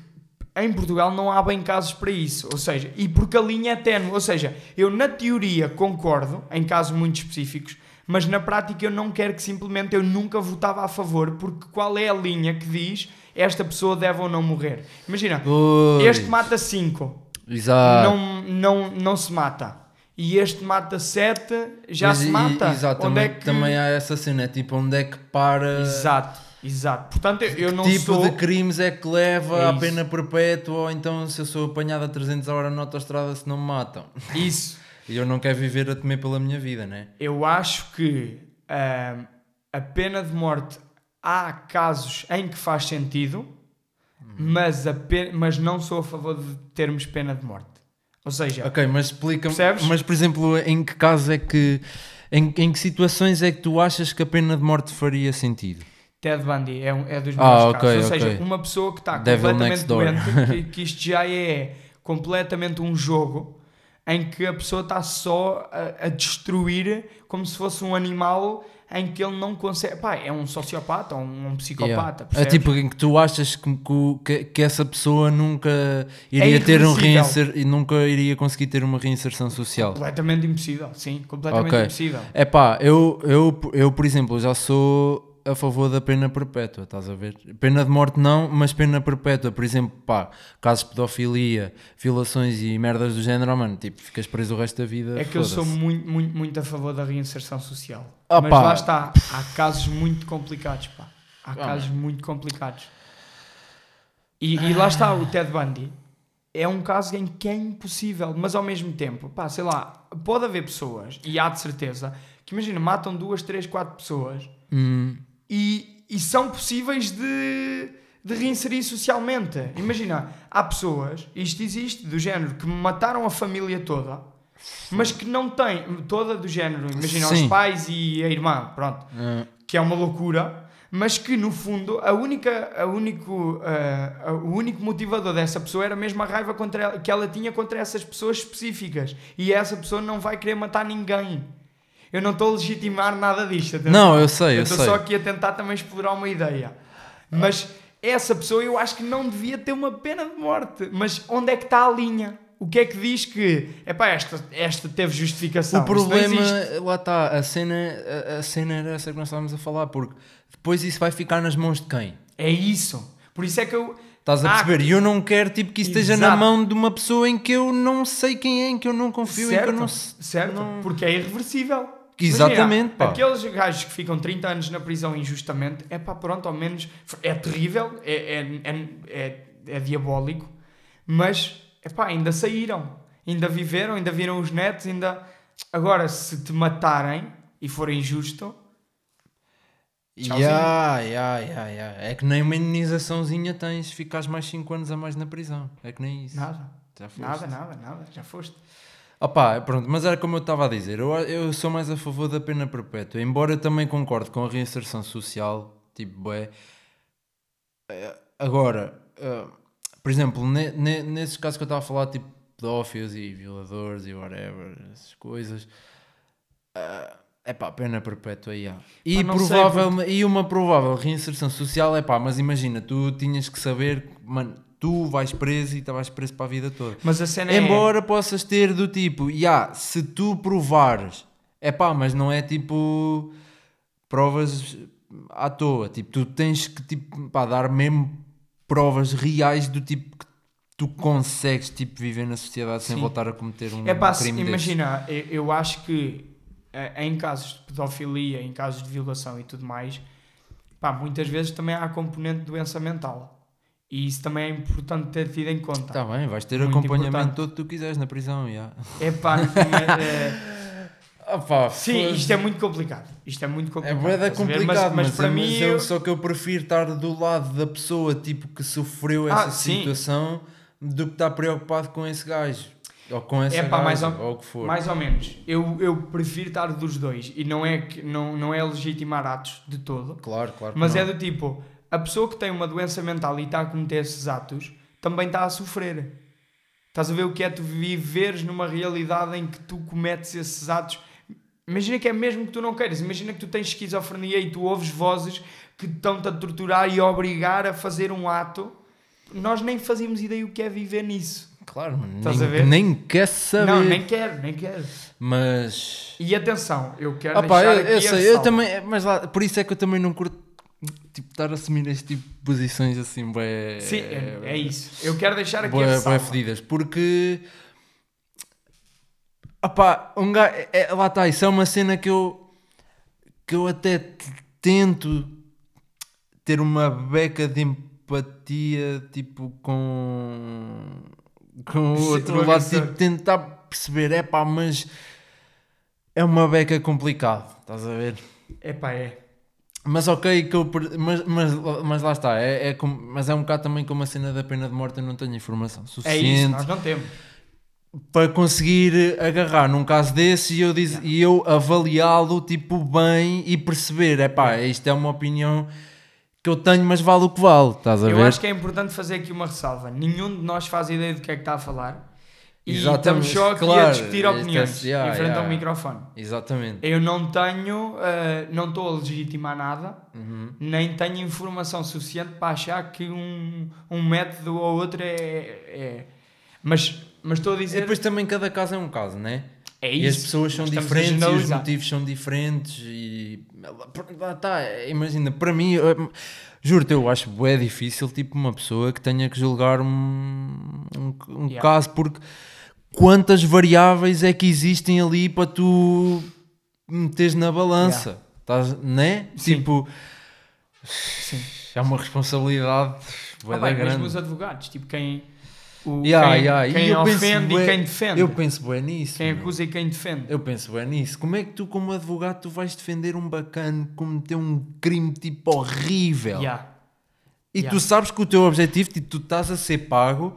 em Portugal não há bem casos para isso. Ou seja, e porque a linha é ténue. Ou seja, eu na teoria concordo, em casos muito específicos, mas na prática eu não quero que simplesmente eu nunca votava a favor, porque qual é a linha que diz esta pessoa deve ou não morrer? Imagina, Pois. este mata 5, Exato. não, não, não se mata. E este mata 7, já Pois, se e- mata. Exato, Onde é também, que... também há essa cena, é tipo, onde é que para. Exato, exato. Portanto, eu, eu não tipo sou... de crimes é que leva É à pena perpétua ou então se eu sou apanhado a 300 a hora na autostrada se não me matam. Isso. E eu não quero viver a temer pela minha vida, né? Eu acho que ahm, a pena de morte há casos em que faz sentido, mas, a pe- mas não sou a favor de termos pena de morte. Ou seja, Ok, mas explica-me. Mas por exemplo, em que caso é que. Em, em que situações é que tu achas que a pena de morte faria sentido? Ted Bundy é, um, é dos Ah, meus ok, casos. Ou seja, ok. uma pessoa que está completamente doente, que, que isto já é completamente um jogo em que a pessoa está só a, a destruir como se fosse um animal em que ele não consegue. Pá, é um sociopata ou um, um psicopata. Yeah. É tipo em que tu achas que, que, que essa pessoa nunca iria ter um reinser, e nunca iria conseguir ter uma reinserção social. Completamente impossível, sim, completamente Ok. impossível. É pá, eu, eu, eu, por exemplo, já sou a favor da pena perpétua, estás a ver? Pena de morte não, mas pena perpétua, por exemplo, pá, casos de pedofilia, violações e merdas do género, mano, tipo, ficas preso o resto da vida. É que eu sou muito, muito, muito a favor da reinserção social. Ah, Mas pá. lá está, há casos muito complicados, pá. Há Ah, casos muito complicados. E, e lá está, o Ted Bundy é um caso em que é impossível, mas ao mesmo tempo, pá, sei lá, pode haver pessoas, e há de certeza, que imagina, matam duas, três, quatro pessoas Hum, e, e são possíveis de, de reinserir socialmente. Imagina, há pessoas, isto existe, do género, que mataram a família toda, mas que não têm, toda do género, imagina, os Sim. pais e a irmã, pronto, ah, que é uma loucura, mas que no fundo a única, a único, ah, a- o único motivador dessa pessoa era mesmo a raiva contra ela, que ela tinha contra essas pessoas específicas e essa pessoa não vai querer matar ninguém. Eu não estou a legitimar nada disto. atenção. Não, eu sei, eu estou sei. só aqui a tentar também explorar uma ideia. Mas essa pessoa eu acho que não devia ter uma pena de morte. Mas onde é que está a linha? O que é que diz que epá, esta, esta teve justificação? O problema, lá está, a cena, a, a cena era essa que nós estávamos a falar, porque depois isso vai ficar nas mãos de quem? É isso. Por isso é que eu. Estás a Ah, perceber? E eu não quero tipo, que isso esteja na mão de uma pessoa em que eu não sei quem é, em que eu não confio, em que eu certo, não certo não- porque é irreversível. Exatamente, Imagina, pá. Aqueles gajos que ficam 30 anos na prisão injustamente, é pá, pronto, ao menos é terrível, é, é, é, é, é diabólico, mas é pá, ainda saíram, ainda viveram, ainda viram os netos, ainda. Agora, se te matarem e for injusto, Tchauzinho. Ya, ya, ya. É que nem uma indenizaçãozinha tens, ficas mais 5 anos a mais na prisão. É que nem isso. nada, Já foste. nada, nada, nada, já foste. Opa, pronto, mas era como eu estava a dizer, eu, eu sou mais a favor da pena perpétua, embora eu também concorde com a reinserção social, tipo, é. Agora, eh, por exemplo, ne, ne- nesses casos que eu estava a falar, tipo, pedófilos e violadores e whatever, essas coisas, é pá, pena perpétua, yeah. E, não sei, provável, e uma provável reinserção social, é pá, mas imagina, tu tinhas que saber, mano, tu vais preso e estavas preso para a vida toda. Mas a cena é. Embora possas ter do tipo, ya, se tu provares, é pá, mas não é tipo provas à toa, tipo, tu tens que tipo, pá, dar mesmo provas reais do tipo que tu consegues tipo, viver na sociedade sem Sim. voltar a cometer um É pá, se- crime imagina, eu, eu acho que eh, em casos de pedofilia, em casos de violação e tudo mais, pá, muitas vezes também há a componente de doença mental. E isso também é importante ter tido em conta. Tá bem, vais ter Muito acompanhamento importante. todo que tu quiseres na prisão, ya. É pá, mas, eh, Ah, sim, isto é muito complicado. Isto é muito É complicado. a ver? complicado, mas, mas, para mas mim. eu- eu- só que eu prefiro estar do lado da pessoa tipo, que sofreu Ah, essa sim. situação do que estar preocupado com esse gajo. Ou com essa É pá, mais ou, ou o que for. mais ou menos. Eu, eu prefiro estar dos dois. E não é, que, não, não é legitimar atos de todo. Claro, claro. Mas não. é do tipo, a pessoa que tem uma doença mental e está a cometer esses atos também está a sofrer. Estás a ver o que é tu viveres numa realidade em que tu cometes esses atos. Imagina que é mesmo que tu não queiras. Imagina que tu tens esquizofrenia e tu ouves vozes que estão-te a torturar e a obrigar a fazer um ato. Nós nem fazíamos ideia o que é viver nisso. Claro, mano. Estás nem, a ver? nem quer saber. Não, nem quero, nem quero. Mas. E atenção, eu quero pá, deixar eu, eu sei, eu também. Mas lá, por isso é que eu também não curto tipo, estar a assumir este tipo de posições assim, bué. Sim, é, é isso. Eu quero deixar aqui bué ressalva. fedidas. Porque. Ah, pá, um gajo, é- é- lá está, isso é uma cena que eu. que eu até tento ter uma beca de empatia, tipo, com. com o outro lado, tipo, tentar perceber, é pá, mas. é uma beca complicado, estás a ver? Epá, é. Mas ok, que eu, per- mas, mas, mas lá está, é, é como- mas é um bocado também como a cena da pena de morte, eu não tenho informação É isso, suficiente nós não temos. para conseguir agarrar num caso desse e eu, diz, e eu avaliá-lo tipo bem e perceber, é pá, isto é uma opinião que eu tenho, mas vale o que vale, estás a Eu ver? acho que é importante fazer aqui uma ressalva. Nenhum de nós faz ideia do que é que está a falar. E Exatamente, estamos só aqui a claro, discutir isto é- opiniões yeah, em frente yeah. ao microfone. Exatamente. Eu não tenho, eh, não estou a legitimar nada, Uhum. nem tenho informação suficiente para achar que um, um método ou outro é. é- Mas, mas estou a E dizer. depois também cada caso é um caso, né? é E as isso. pessoas são estamos a diferentes e os motivos são diferentes e lá tá, imagina, para mim, juro-te, eu acho é difícil tipo uma pessoa que tenha que julgar um, um, um Yeah. caso porque quantas variáveis é que existem ali para tu meteres na balança, Estás- né? Sim. Tipo, Sim. é uma responsabilidade Ah, bem, mesmo grande. os advogados, tipo quem, o, Yeah, quem, yeah, e quem ofende e quem defende. Eu penso bem nisso. quem meu. acusa e quem defende. Eu penso bem nisso. Como é que tu, como advogado, tu vais defender um bacana que cometeu um crime tipo horrível? Yeah. E Yeah. tu sabes que o teu objetivo, tipo, tu estás a ser pago,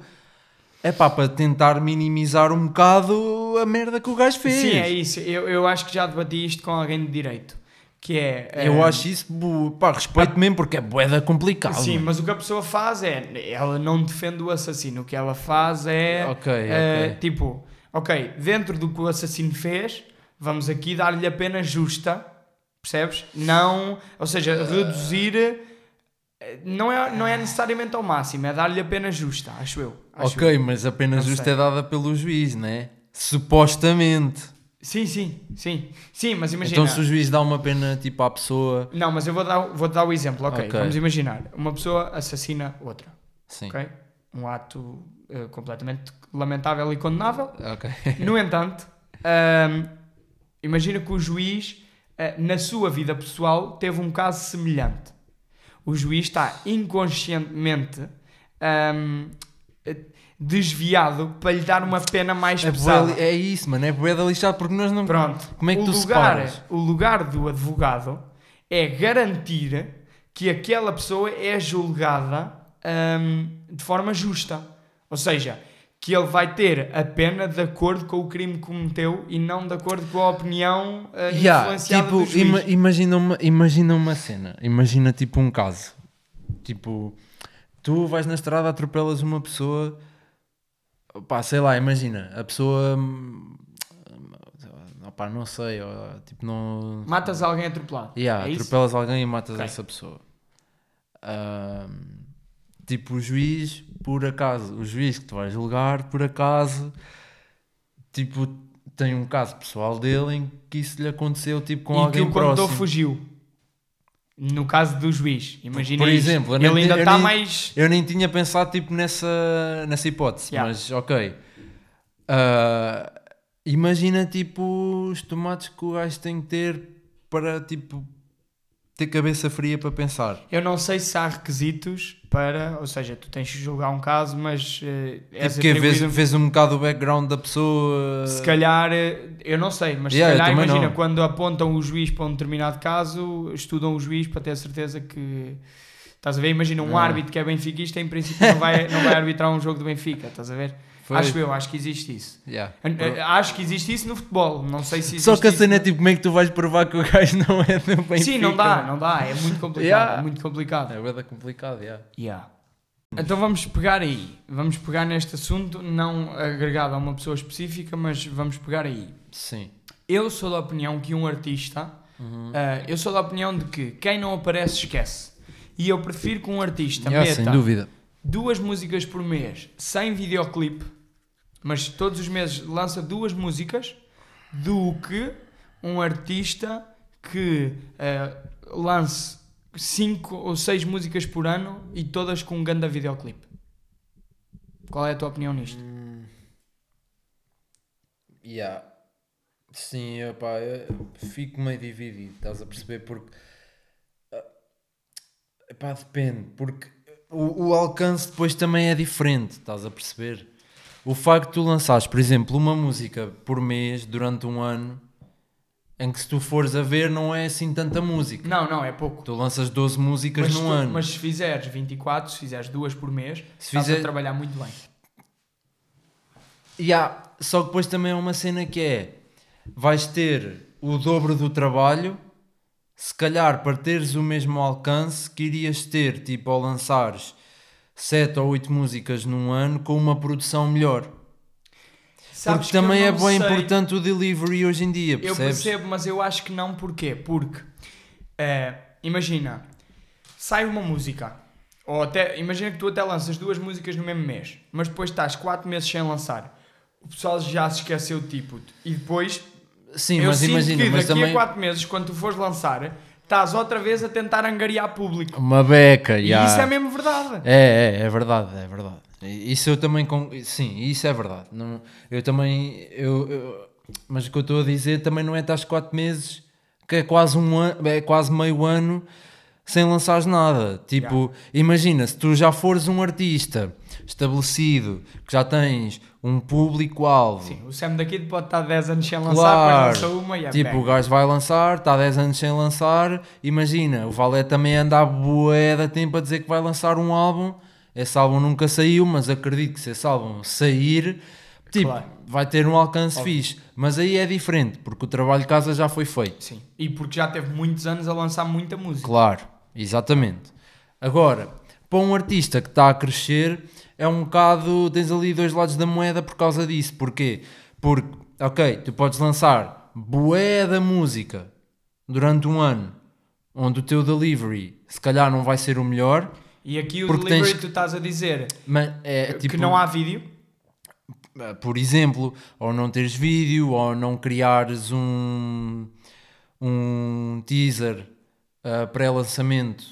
é pá, para tentar minimizar um bocado a merda que o gajo fez. Sim, é isso. Eu, eu acho que já debati isto com alguém de direito. Que é. Eu eh, acho isso, pá, respeito mesmo, porque é boeda complicado. Sim, mas o que a pessoa faz é. Ela não defende o assassino. O que ela faz é. Ok, ok. Tipo, ok, dentro do que o assassino fez, vamos aqui dar-lhe a pena justa. Percebes? Não. Ou seja, reduzir. eh, Não é, não é necessariamente ao máximo, é dar-lhe a pena justa, acho eu. Acho ok, eu. mas apenas Não justo sei. é dada pelo juiz, né? Supostamente. Sim, sim, sim. Sim, mas imagina. Então se o juiz dá uma pena tipo à pessoa. Não, mas eu vou dar, vou dar o exemplo, ok? Ok. Vamos imaginar. Uma pessoa assassina outra, Sim. ok? Um ato eh, completamente lamentável e condenável. Ok. No entanto, ahm, imagina que o juiz, eh, na sua vida pessoal, teve um caso semelhante. O juiz está inconscientemente eh, desviado para lhe dar uma pena mais É, pesada. bué- é isso, mano. É boeda lixado porque nós não. Pronto. Como é que o tu lugar, separas? O lugar do advogado é garantir que aquela pessoa é julgada hum, de forma justa. Ou seja, que ele vai ter a pena de acordo com o crime que cometeu e não de acordo com a opinião uh, Yeah, influenciada tipo, do juiz. ima- imagina, uma, imagina uma cena, imagina tipo um caso. Tipo, tu vais na estrada, atropelas uma pessoa, pá, sei lá, imagina, a pessoa, hum, opá, não sei, ó, tipo, não. Matas alguém atropelado. Yeah, é isso? atropelas alguém e matas Ok. essa pessoa. Ahm, tipo, o juiz, por acaso, o juiz que tu vais julgar, por acaso, tipo, tem um caso pessoal dele em que isso lhe aconteceu, tipo, com e que alguém o condutor próximo. fugiu. No caso do juiz, imagina Por exemplo, ele ainda está mais... Eu nem tinha pensado, tipo, nessa, nessa hipótese, Yeah. mas ok. Ah, imagina, tipo, os tomates que o gajo tem que ter para, tipo, ter cabeça fria para pensar. Eu não sei se há requisitos para, ou seja, tu tens que julgar um caso, mas eh, és Tipo, que vês, vês um bocado o background da pessoa. se calhar, eh, eu não sei, mas Yeah, se calhar imagina, não. quando apontam o juiz para um determinado caso, estudam o juiz para ter certeza que estás a ver, imagina um Ah. árbitro que é benfiquista, em princípio não vai, não vai arbitrar um jogo do Benfica, estás a ver? Foi- Acho eu, acho que existe isso. Yeah. Acho que existe isso no futebol, não sei se existe Só que a cena é tipo, como é que tu vais provar que o gajo não é do Benfica? Sim, não dá, não dá, é muito complicado, Yeah. é muito complicado. É bem complicado, yeah. Yeah. Então vamos pegar aí, vamos pegar neste assunto, não agregado a uma pessoa específica, mas vamos pegar aí. Sim. Eu sou da opinião que um artista, Uhum. ah, eu sou da opinião de que quem não aparece esquece. E eu prefiro que um artista Yeah, meta sem dúvida. Duas músicas por mês sem videoclipe, mas todos os meses lança duas músicas do que um artista que eh, lance cinco ou seis músicas por ano e todas com um grande videoclipe. Qual é a tua opinião nisto? Yeah. Sim, eu fico meio dividido, estás a perceber? Porque ah, epá, depende, porque o, o alcance depois também é diferente, estás a perceber? O facto de tu lançares, por exemplo, uma música por mês durante um ano, em que se tu fores a ver não é assim tanta música. Não, não, é pouco. Tu lanças 12 músicas Mas, num tu- ano. mas se fizeres 24, se fizeres duas por mês, Se estás fizer- a trabalhar muito bem. Yeah, só que depois também é uma cena que é vais ter o dobro do trabalho se calhar para teres o mesmo alcance que irias ter tipo ao lançares 7 ou 8 músicas num ano com uma produção melhor Sabes porque que eu também é bem sei- importante o delivery hoje em dia Eu percebes? percebo, mas eu acho que não. Porquê? Porque, eh, imagina, sai uma música, ou até, imagina que tu até lanças duas músicas no mesmo mês, mas depois estás quatro meses sem lançar. O pessoal já se esqueceu tipo e depois sim eu mas sinto imagina que mas daqui também a quatro meses, quando tu fores lançar, estás outra vez a tentar angariar público. uma beca E yeah. isso é mesmo verdade. É, é, é verdade, é verdade. Isso eu também, con- sim, isso é verdade. Não, eu também, eu, eu- mas o que eu estou a dizer também não é estás 4 meses, que é quase um ano, é quase meio ano sem lançares nada. Tipo, imagina, se tu já fores um artista estabelecido, que já tens um público-alvo, Sim, o Sam daqui pode estar 10 anos sem lançar, Claro. lança uma e é Tipo, o gajo vai lançar, está 10 anos sem lançar. Imagina, o Valé também anda a bué da tempo a dizer que vai lançar um álbum. Esse álbum nunca saiu, mas acredito que se esse álbum sair, tipo, Claro. vai ter um alcance fixe. Mas aí é diferente, porque o trabalho de casa já foi feito. Sim, e porque já teve muitos anos a lançar muita música. Claro, exatamente. Agora, para um artista que está a crescer, é um bocado. Tens ali dois lados da moeda por causa disso. Porquê? Porque, ok, tu podes lançar bué da música durante um ano, onde o teu delivery se calhar não vai ser o melhor, E aqui o delivery tens- tu estás a dizer mas é tipo. que não há vídeo. por exemplo, ou não teres vídeo, ou não criares um, um teaser uh, pré-lançamento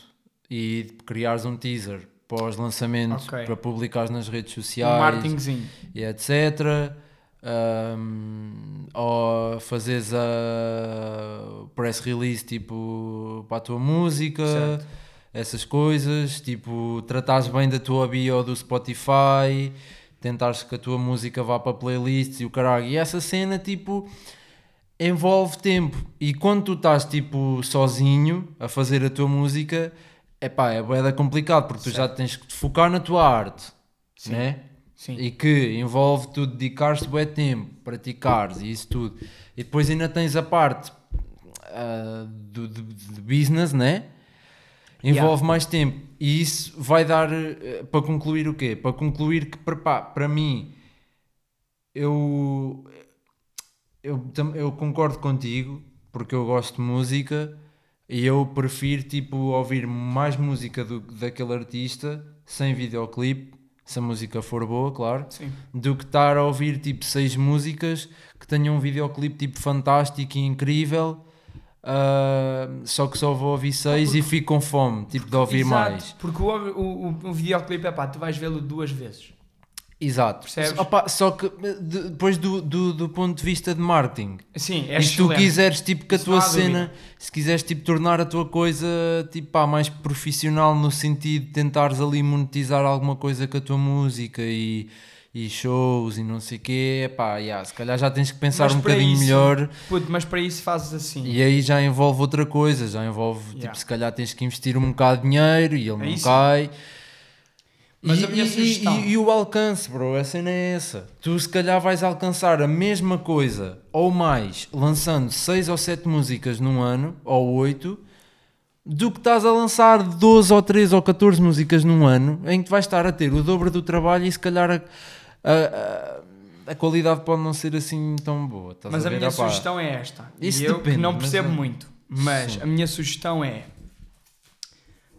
e criares um teaser pós-lançamento Ok. para publicares nas redes Um sociais marketingzinho. e etc. Um, ou fazeres a press release tipo para a tua música, Certo. essas coisas, tipo tratares bem da tua bio do Spotify, tentares que a tua música vá para playlists e o caralho. E essa cena tipo envolve tempo. E quando tu estás tipo sozinho a fazer a tua música, é bué da complicado porque tu já tens que te focar na tua arte, né? Sim. E que envolve tu dedicares-te bué tempo, praticares e isso tudo. E depois ainda tens a parte ah, do, de, de business, né? Envolve mais tempo. E isso vai dar eh, para concluir o quê? Para concluir que para, pá, para mim eu, eu, eu concordo contigo porque eu gosto de música e eu prefiro tipo ouvir mais música do, daquele artista sem videoclipe, se a música for boa, claro, Sim. do que estar a ouvir tipo seis músicas que tenham um videoclipe tipo fantástico e incrível. ah, só que só vou ouvir seis e fico com fome, tipo de ouvir Exato, mais. Porque o, o, o, o videoclipe é pá, tu vais vê-lo duas vezes. Exato. Percebes? Opa, só que eh, de- depois do, do, do ponto de vista de marketing, Sim, é e se tu excelente. quiseres tipo que a Isso tua cena, dúvida. se quiseres tipo tornar a tua coisa tipo pá, mais profissional no sentido de tentares ali monetizar alguma coisa com a tua música e, e shows e não sei o quê, pá, yeah, se calhar já tens que pensar Mas um bocadinho isso- melhor Puto, mas para isso fazes assim. e aí já envolve outra coisa, já envolve Yeah. tipo se calhar tens que investir um bocado de dinheiro e ele não isso. cai. Mas e, a minha e- sugestão- e- e o alcance, bro, a cena é essa. Tu se calhar vais alcançar a mesma coisa ou mais lançando 6 ou 7 músicas num ano, ou 8, do que estás a lançar 12 ou 13 ou 14 músicas num ano, em que vais estar a ter o dobro do trabalho e se calhar a, a, a- a qualidade pode não ser assim tão boa. estás Mas a, ver? minha sugestão é esta. Isso e eu depende, que não mas percebo é- muito. Mas Sim. a minha sugestão é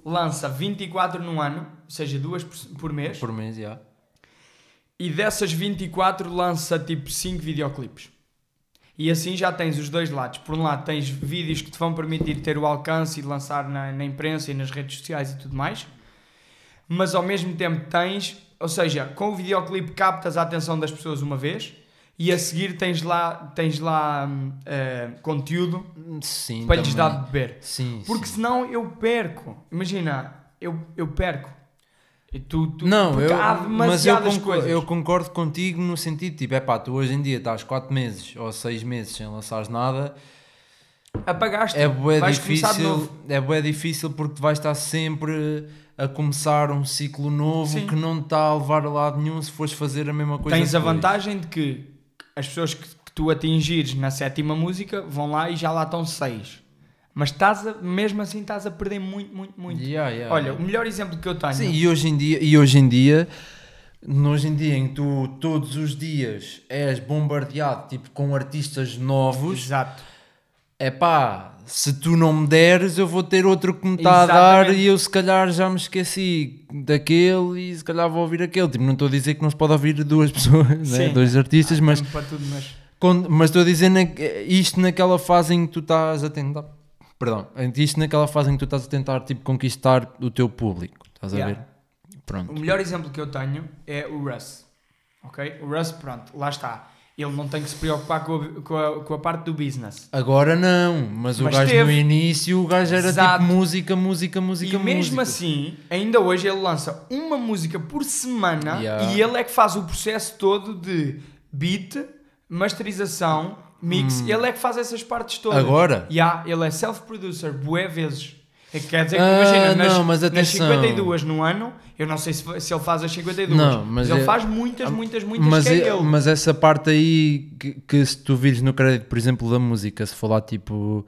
lança 24 num ano, ou seja, duas por, por mês, Por mês, já. e dessas 24 lança tipo 5 videoclipes. E assim já tens os dois lados. Por um lado, tens vídeos que te vão permitir ter o alcance e lançar na, na imprensa e nas redes sociais e tudo mais, mas ao mesmo tempo tens, ou seja, com o videoclipe captas a atenção das pessoas uma vez e a seguir tens lá, tens lá eh, conteúdo Sim, para lhes dar de beber. Sim, Porque sim. senão eu perco. Imagina, eu, eu perco. E tu, tu, Não, eu, há mas eu concordo, coisas. eu concordo contigo no sentido, tipo, é pá, tu hoje em dia estás 4 meses ou 6 meses sem lançares nada, Apagaste. é bué difícil, é bué difícil porque tu vais estar sempre a começar um ciclo novo Sim. que não está a levar a lado nenhum se fores fazer a mesma coisa Tens a vantagem de que as pessoas que, que tu atingires na sétima música vão lá e já lá estão seis. Mas estás a- mesmo assim estás a perder muito, muito, muito. Yeah, yeah, Olha, yeah. o melhor exemplo que eu tenho. Sim, e hoje em dia, e hoje em dia, hoje em dia em que tu todos os dias és bombardeado tipo com artistas novos, Exato. é pá, se tu não me deres, eu vou ter outro que me está a dar e eu se calhar já me esqueci daquele e se calhar vou ouvir aquele. Tipo, não estou a dizer que não se pode ouvir duas pessoas, né? Dois artistas, mas, tudo, mas... quando- mas estou a dizer na- isto naquela fase em que tu estás a tentar. Perdão, isto naquela fase em que tu estás a tentar tipo, conquistar o teu público. Estás a Yeah. ver? Pronto. O melhor exemplo que eu tenho é o Russ. Ok? O Russ, pronto, lá está. Ele não tem que se preocupar com a, com a, com a parte do business. Agora não, mas, o Mas gajo teve. no início, o gajo era Exato. tipo música, música, música, e mesmo música. assim, ainda hoje ele lança uma música por semana Yeah. e ele é que faz o processo todo de beat, masterização, mix. Ele é que faz essas partes todas. Hum. Agora? Yeah, ele é self-producer, bué vezes. É que Quer dizer que, Ah, imagina, nas, não, mas nas atenção. 52 no ano, eu não sei se, se ele faz as 52, Não, mas, mas ele é- faz muitas, muitas, muitas mas, que é é- mas essa parte aí que, que se tu vires no crédito, por exemplo, da música, se falar tipo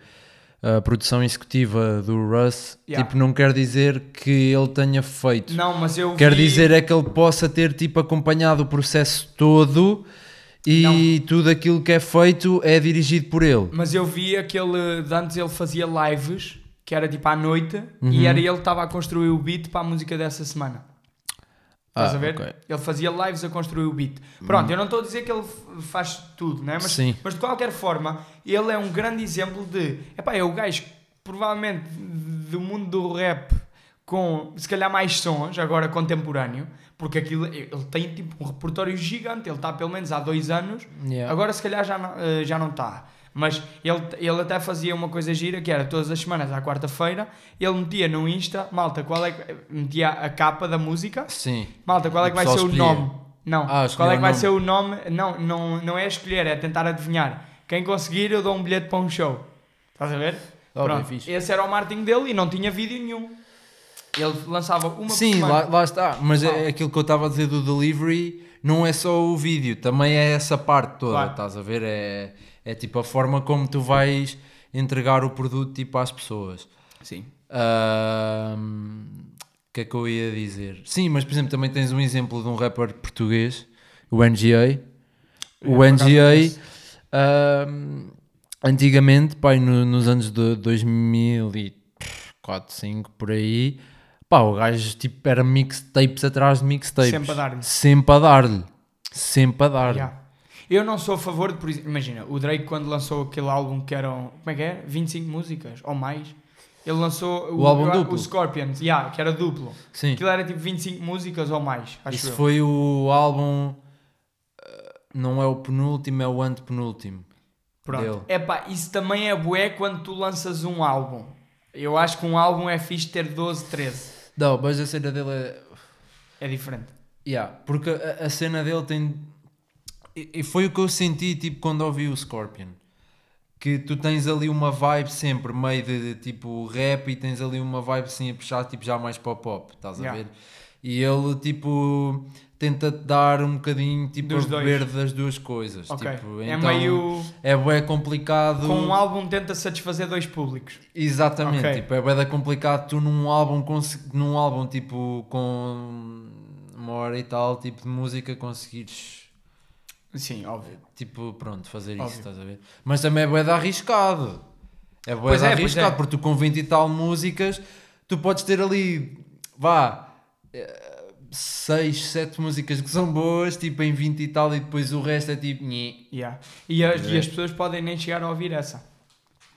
a produção executiva do Russ, Yeah. tipo, não quer dizer que ele tenha feito. Não, mas eu Quer vi- dizer é que ele possa ter tipo acompanhado o processo todo e tudo aquilo que é feito é dirigido por ele. Mas eu vi aquele. De antes ele fazia lives, que era tipo à noite, Uhum. e era ele que estava a construir o beat para a música dessa semana. Estás Ah, a ver? ok. Hum. Ele fazia lives a construir o beat. Pronto, eu não estou a dizer que ele faz tudo, né? mas, Sim. mas de qualquer forma, ele é um grande exemplo de. Epá, é o gajo provavelmente do mundo do rap com se calhar mais sons, agora contemporâneo, porque aquilo ele tem tipo um repertório gigante. Ele está pelo menos há dois anos Yeah. Agora se calhar já não, eh, já não está. Mas ele, ele até fazia uma coisa gira que era todas as semanas, à quarta-feira, ele metia no Insta, malta, qual é que, metia a capa da música, Sim. malta, qual é que vai ser pessoal o escolhia. nome? Não, Ah, qual é que vai nome. ser o nome? Não, não, não é escolher, é tentar adivinhar. Quem conseguir, eu dou um bilhete para um show. Estás a ver? Oh, Pronto, esse era o marketing dele e não tinha vídeo nenhum. Ele lançava uma Sim, lá, lá está. Mas é aquilo que eu estava a dizer do delivery não é só o vídeo, também é essa parte toda, Claro. estás a ver? É, é tipo a forma como tu vais entregar o produto tipo às pessoas. Sim. O que é que eu ia dizer? Sim, mas por exemplo também tens um exemplo de um rapper português, o NGA. O por acaso NGA, ahm, antigamente, pai, no- nos anos de 2004, 2005, por aí, pá, o gajo tipo, era mixtapes atrás de mixtapes. Sempre a dar-lhe. Sempre a dar-lhe. Sempre a dar-lhe. Yeah. Eu não sou a favor de, por exemplo, imagina, o Drake quando lançou aquele álbum que eram, como é que é? 25 músicas ou mais. Ele lançou O álbum o, duplo? o Scorpions, yeah, que era duplo. Sim. Aquilo era tipo 25 músicas ou mais, acho Isso eu. foi o álbum. ah, Não é o penúltimo, é o antepenúltimo. Pronto. dele. Epá, isso também é bué quando tu lanças um álbum. Eu acho que um álbum é fixe ter 12, 13. Não, mas a cena dele é. É diferente. Yeah, porque a, a cena dele tem. E foi o que eu senti tipo quando ouvi o Scorpion. Que tu tens ali uma vibe sempre meio de, de, tipo rap e tens ali uma vibe assim a puxar tipo já mais para o pop, estás a Yeah. ver? E ele tipo tenta-te dar um bocadinho tipo Dos a dois. beber das duas coisas. Ok. Tipo, é então, meio. É bué complicado. Com um álbum tenta satisfazer dois públicos. Exatamente, Ok. tipo, é bué complicado tu num álbum, num álbum tipo com uma hora e tal, tipo de música conseguires Sim, óbvio. tipo, pronto, fazer isso, Óbvio. estás a ver? Mas também é bué de arriscado. É bué Pois de é, pois arriscado, é. porque tu com 20 e tal músicas, tu podes ter ali, vá, 6, 7 músicas que são boas, tipo em 20 e tal, e depois o resto é tipo. nhé. Yeah. E, as, É. e as pessoas podem nem chegar a ouvir essa.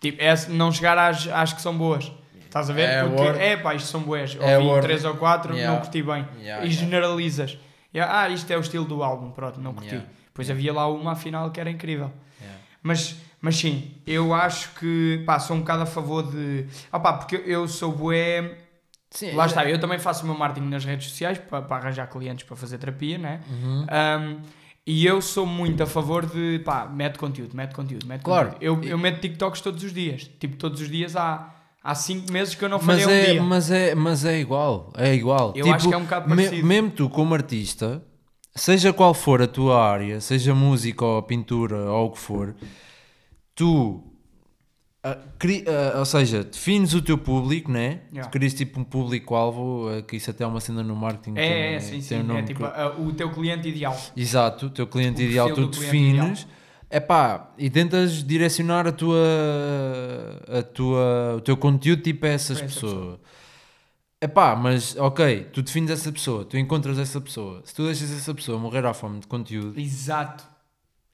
Tipo, essa- não chegar às, às que são boas. Estás a ver? É Porque, word. é pá, isto são boas. É Ouvi word. 3 ou 4, Yeah. não curti bem. Yeah, e yeah. generalizas. Yeah, ah, isto é o estilo do álbum, pronto, não curti. Yeah. Depois havia lá uma afinal que era incrível. Yeah. Mas, mas sim, eu acho que pá, sou um bocado a favor de. Ah, pá, porque eu sou bué. Sim, Lá está, eu também faço o meu marketing nas redes sociais para, para arranjar clientes para fazer terapia, né? Uhum. Um, e eu sou muito a favor de pá, mete conteúdo, mete conteúdo, mete Claro. conteúdo. Eu, eu meto TikToks todos os dias. Tipo, todos os dias há, há cinco meses que eu não falhei Mas um é, dia. mas, é, mas é igual, é igual. Eu acho que é um bocado me- parecido. mesmo tu, como artista, seja qual for a tua área, seja música ou pintura ou o que for, tu, ah, cri- ah, ou seja, defines o teu público, né? Yeah. Tu crias tipo um público-alvo, ah, que isso até é uma cena no marketing. tem- É, é, sim, tem sim. um É nome tipo que- o teu cliente ideal. Exato, o teu cliente O ideal tu defines. Epá, e tentas direcionar a tua, a tua, o teu conteúdo tipo a essas Para essa pessoas. Epá, mas ok, tu defines essa pessoa, tu encontras essa pessoa. Se tu deixas essa pessoa morrer à fome de conteúdo, Exato.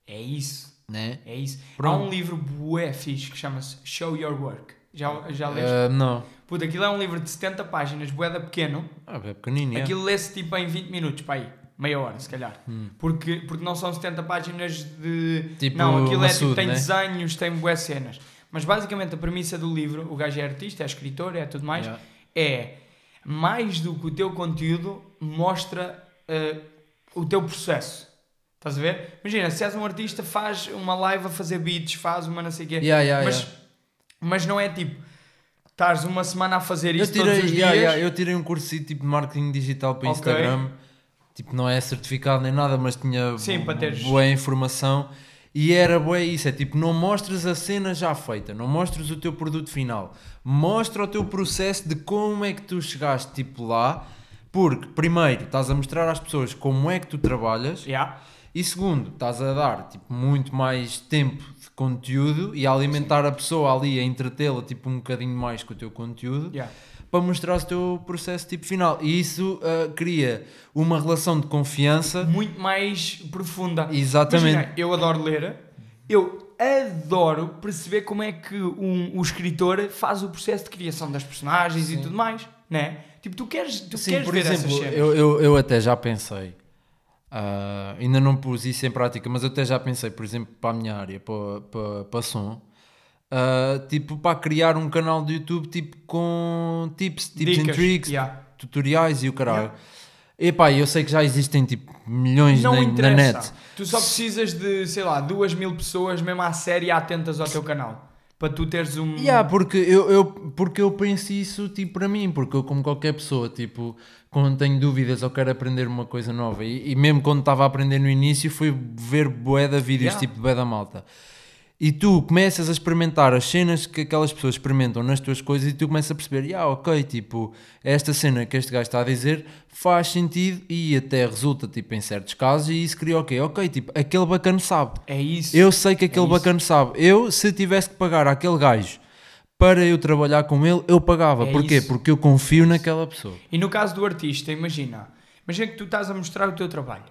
É isso. né? É isso. Há Pronto. um livro bué fixe que chama-se Show Your Work. Já, já leste? Ah, não. Puta, aquilo é um livro de 70 páginas, bué da pequeno. Ah, é pequenino, yeah. Aquilo lê-se tipo em 20 minutos, para aí. Meia hora, se calhar. Porque, porque não são 70 páginas de. Hum. Tipo não, aquilo é tipo, maçudo, tem né? desenhos, tem bué cenas. Mas basicamente a premissa do livro, o gajo é artista, é escritor, é tudo mais, Yeah. é mais do que o teu conteúdo mostra eh, o teu processo. Estás a ver? Imagina, se és um artista, faz uma live a fazer beats, faz uma não sei o quê. Yeah, yeah, mas, yeah. mas não é tipo, estás uma semana a fazer isso tirei, todos os dias. eu tirei um curso tipo de marketing digital para Ok. Instagram. Tipo, não é certificado nem nada, mas tinha Sim, bo- para teres- boa informação. E era boa isso, é tipo, não mostres a cena já feita, não mostres o teu produto final. Mostra o teu processo de como é que tu chegaste tipo lá. Porque, primeiro, estás a mostrar às pessoas como é que tu trabalhas. Yeah. E segundo, estás a dar tipo, muito mais tempo de conteúdo e a alimentar a pessoa ali, a entretê-la tipo, um bocadinho mais com o teu conteúdo Yeah. Para mostrar o teu processo tipo final. E isso ah, cria uma relação de confiança. muito mais profunda. Exatamente. Imagina, eu adoro ler, eu adoro perceber como é que um, o escritor faz o processo de criação das personagens e tudo mais, né? Tipo, tu queres, tu Sim, queres por exemplo, eu, eu, eu até já pensei, ah, ainda não pus isso em prática, mas eu até já pensei, por exemplo, para a minha área, para, para, para som, ah, tipo, para criar um canal de YouTube tipo com tips, tips and tricks, yeah. tutoriais e o caralho. Epá, eu sei que já existem tipo milhões Não na, na net. Tu só precisas de, sei lá, duas mil pessoas mesmo à série atentas ao teu canal. Para tu teres um... Yeah, porque, eu, eu, porque eu penso isso tipo para mim, porque eu como qualquer pessoa, tipo, quando tenho dúvidas ou quero aprender uma coisa nova, e, e mesmo quando estava a aprender no início, fui ver bué de vídeos, Yeah. tipo bué da malta. E tu começas a experimentar as cenas que aquelas pessoas experimentam nas tuas coisas e tu começas a perceber, ah, ok, tipo, esta cena que este gajo está a dizer faz sentido e até resulta, tipo, em certos casos e isso cria o quê? Ok, tipo, aquele bacana sabe. É isso. Eu sei que aquele isso. bacana sabe. Eu, se tivesse que pagar àquele gajo para eu trabalhar com ele, eu pagava. É Porquê? isso. Porque eu confio naquela pessoa. E no caso do artista, imagina, imagina que tu estás a mostrar o teu trabalho.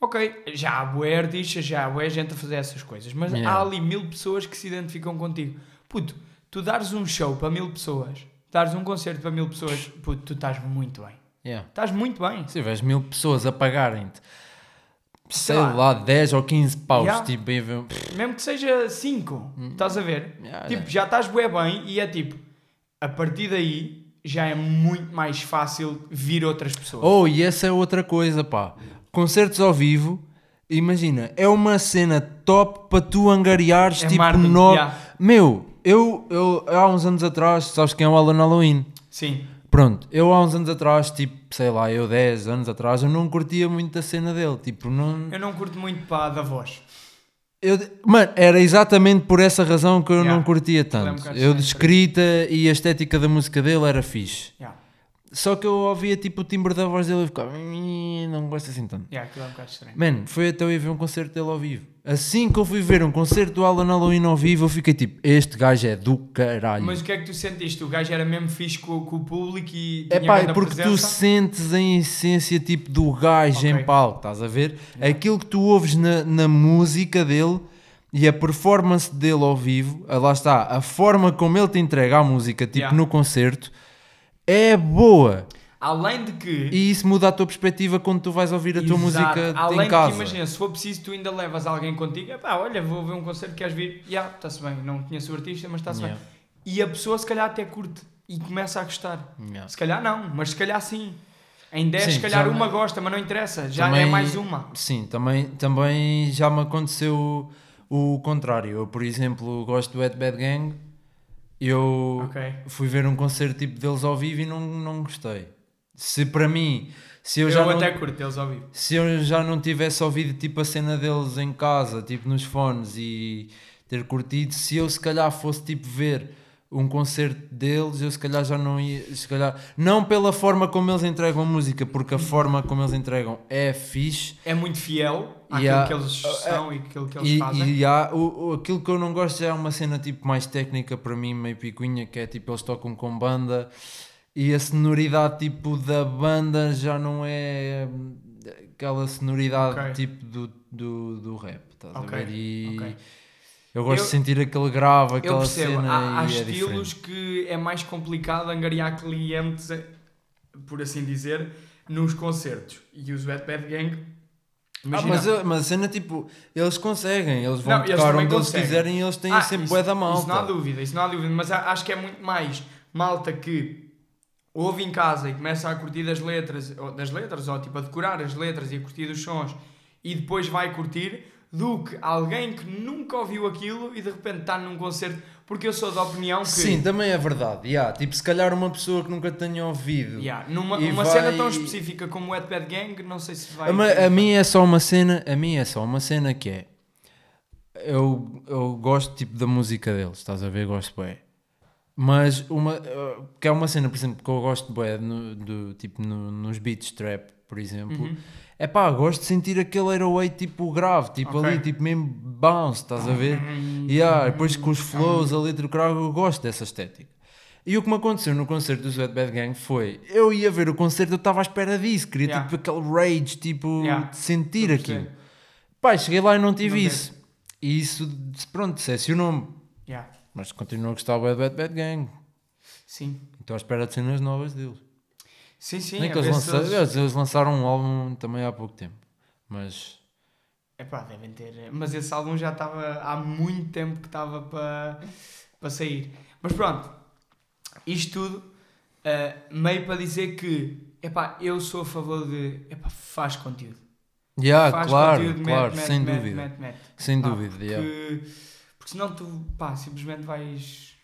Ok, já há bué artistas, já há bué gente a fazer essas coisas, mas Yeah. há ali mil pessoas que se identificam contigo. Puto, tu dares um show para mil pessoas, dares um concerto para mil pessoas, puto, tu estás muito bem. Yeah. Estás muito bem. Se tiveres mil pessoas a pagarem-te, sei lá. lá, 10 ou 15 paus, Yeah. tipo, bem, Mesmo que seja 5, estás a ver? Hum. Yeah, tipo, já estás bué bem e é tipo, a partir daí já é muito mais fácil vir outras pessoas. Oh, e essa é outra coisa, pá. Concertos ao vivo, imagina, é uma cena top para tu angariares, É tipo, marketing, no... yeah. Meu, eu, eu há uns anos atrás, sabes quem é o Alan Halloween? Sim, Pronto, eu há uns anos atrás, tipo, sei lá, eu 10 anos atrás, eu não curtia muito a cena dele, tipo, não... eu não curto muito para da voz. Eu, mano, era exatamente por essa razão que eu Yeah. não curtia é um tanto. bocado eu estranho de escrita e a estética da música dele era fixe. Yeah. Só que eu ouvia tipo o timbre da voz dele e ficava. "Ih, Não gosto assim tanto. Yeah, aquilo é um bocado estranho. Mano, foi até eu ir ver um concerto dele ao vivo. Assim que eu fui ver um concerto do Alan Halloween ao vivo, eu fiquei tipo: Este gajo é do caralho. Mas o que é que tu sentiste? O gajo era mesmo fixe com, com o público e É pá, porque tu presença? sentes a essência tipo do gajo Ok. em palco, estás a ver? Aquilo que tu ouves na, na música dele e a performance dele ao vivo, ah, lá está, a forma como ele te entrega a música, tipo Yeah. no concerto, é boa. Além de que... E isso muda a tua perspectiva quando tu vais ouvir a tua Exato. música Além em de casa. que, imagina, se for preciso, tu ainda levas alguém contigo. Epá, olha, vou ver um concerto, queres vir? Já, está-se bem. Não conheço o artista, mas está-se Yeah. bem. E a pessoa, se calhar, até curte e começa a gostar. Yeah. Se calhar não, mas se calhar sim. Em 10, Sim, se calhar uma gosta, mas não interessa. Já Também- é mais uma. Sim, também, também já me aconteceu o contrário. Eu, por exemplo, gosto do Ed Bad Gang. Eu Ok. fui ver um concerto tipo deles ao vivo e não, não gostei. Se para mim, se eu, Eu, já não, até curto eles ao vivo. se eu já não tivesse ouvido tipo a cena deles em casa, tipo nos fones e ter curtido, se eu se calhar fosse tipo ver um concerto deles, eu se calhar já não ia, se calhar, não pela forma como eles entregam a música, porque a forma como eles entregam é fixe, É muito fiel àquilo Yeah. que eles são e aquilo que eles e, fazem. e há, o, o- aquilo que eu não gosto já é uma cena tipo mais técnica para mim, meio picuinha, que é tipo eles tocam com banda e a sonoridade tipo da banda já não é aquela sonoridade Ok. tipo do, do, do rap, estás Ok, a ver? E ok. Eu gosto Eu- de sentir aquele grave, Eu aquela percebo, cena há, há é estilos diferente. que é mais complicado angariar clientes, eh, por assim dizer, nos concertos. E os Wet Bad Gang, Ah, imagina, mas, a- mas a cena tipo, eles conseguem, eles vão Não, eles tocar também onde eles conseguem. quiserem e eles têm Ah, sempre bué da Isso não há malta. dúvida, isso não há dúvida, mas acho que é muito mais malta que ouve em casa e começa a curtir das letras, ou, das letras, ou tipo a decorar as letras e a curtir os sons e depois vai curtir, do que alguém que nunca ouviu aquilo e de repente está num concerto, porque eu sou da opinião que Sim, também é verdade. Yeah, tipo, se calhar uma pessoa que nunca tenha ouvido. Yeah, numa uma vai- cena tão específica como o Wet Bad Gang, não sei se vai. A, a mim é só uma cena, a mim é só uma cena que é eu, eu gosto tipo da música deles, estás a ver? Gosto bem. Mas uma uh, que é uma cena, por exemplo, que eu gosto bem no, do, tipo no- nos beats trap, por exemplo. Uhum. É pá, gosto de sentir aquele 808 tipo grave, tipo Ok. ali, tipo mesmo bounce, estás a ver? E ah, depois com os flows, a letra crowd, eu gosto dessa estética. E o que me aconteceu no concerto do Sweat Bad Gang foi, eu ia ver o concerto, eu estava à espera disso, queria Yeah. tipo aquele rage, tipo, Yeah. de sentir aquilo. Pai, cheguei lá e não tive Não isso. E isso, pronto, decepcionou-me. Yeah. Mas continuo a gostar do Bad Bad Bad Gang. Sim, Estou à espera de cenas novas deles. Sim, sim. Nem a que eles, lançaram, eles- eles lançaram um álbum também há pouco tempo. Mas, Epá, devem ter. Mas esse álbum já estava há muito tempo que estava para para sair. Mas pronto, isto tudo eh, meio para dizer que epá, eu sou a favor de epá, faz conteúdo. yeah, faz claro, conteúdo, claro, mete, sem mete, dúvida. Mete, mete, mete. Sem Pá, dúvida, porque, yeah. porque senão tu pá, simplesmente vais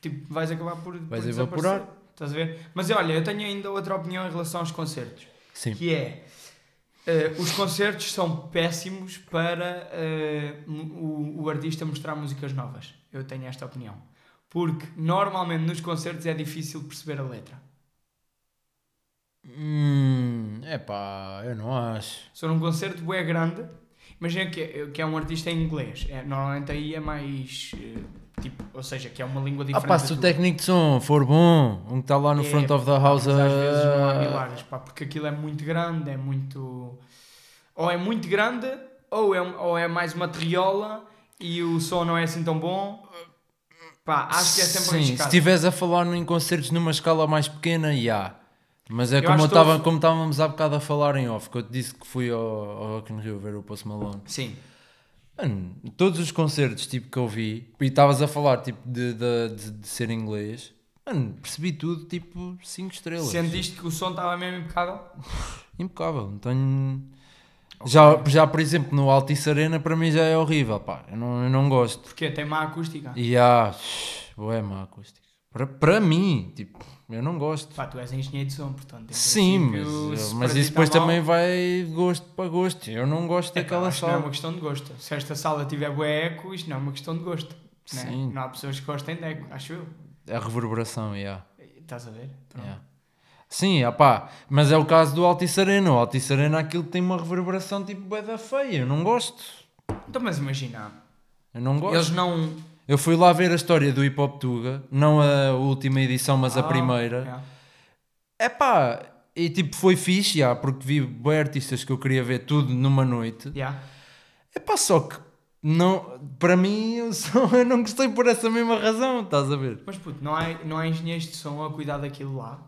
tipo, vais acabar por, Vais por evaporar. Estás a ver? Mas olha, eu tenho ainda outra opinião em relação aos concertos. Sim. que é eh, os concertos são péssimos para eh, o, o artista mostrar músicas novas. Eu tenho esta opinião. Porque normalmente nos concertos é difícil perceber a letra. Hum, é pá, eu não acho. Se for um concerto é grande, imagina que, é- que é um artista em inglês. É, normalmente aí é mais. eh, tipo, ou seja, que é uma língua Ah diferente. pá, da se o técnico de som for bom, um que está lá no É, front of the pá, house mas às vezes não há a... milagres, pá, porque aquilo é muito grande, é muito. Ou é muito grande, ou é, ou é mais uma triola e o som não é assim tão bom. Pá, acho que é sempre Sim, se estiveres a falar em concertos numa escala mais pequena, já. Mas é Eu como, eu tava, houve- como estávamos há bocado a falar em off, que eu te disse que fui ao, ao Rock in Rio ver o Post Malone. Sim. Mano, todos os concertos tipo, que eu vi, e estavas a falar tipo, de, de, de, de ser inglês, mano, percebi tudo tipo 5 estrelas. Sentiste que o som estava mesmo impecável? Impecável, não tenho. Já, já, por exemplo, no Altice Arena para mim já é horrível, pá, eu não, eu não gosto. Porque tem má acústica. E há, boé, má acústica. Para, para mim, tipo, eu não gosto. Pá, tu és engenheiro de som, portanto. Sim, mas, se mas isso depois mal- também vai de gosto para gosto. Eu não gosto É, daquela que não é sala. uma questão de gosto. Se esta sala tiver bué eco, isto não é uma questão de gosto. né? Sim. Não há pessoas que gostem de eco, acho eu. A reverberação, yeah. Estás a ver? Pronto. yeah. Sim, opá, mas é o caso do Altice Arena. O Altice Arena aquilo tem uma reverberação tipo bué da feia. Eu não gosto. Então, mas imagina, Eu não gosto. eles não. Eu fui lá ver a história do Hip Hop Tuga, não a última edição, mas a Ah, primeira. yeah. É pá, e tipo foi fixe, já, porque vi bué artistas que eu queria ver tudo numa noite. Yeah. É pá, só que não, para mim eu, só, eu não gostei por essa mesma razão, estás a ver? Mas puto, não há, não há engenheiros de som a cuidar daquilo lá.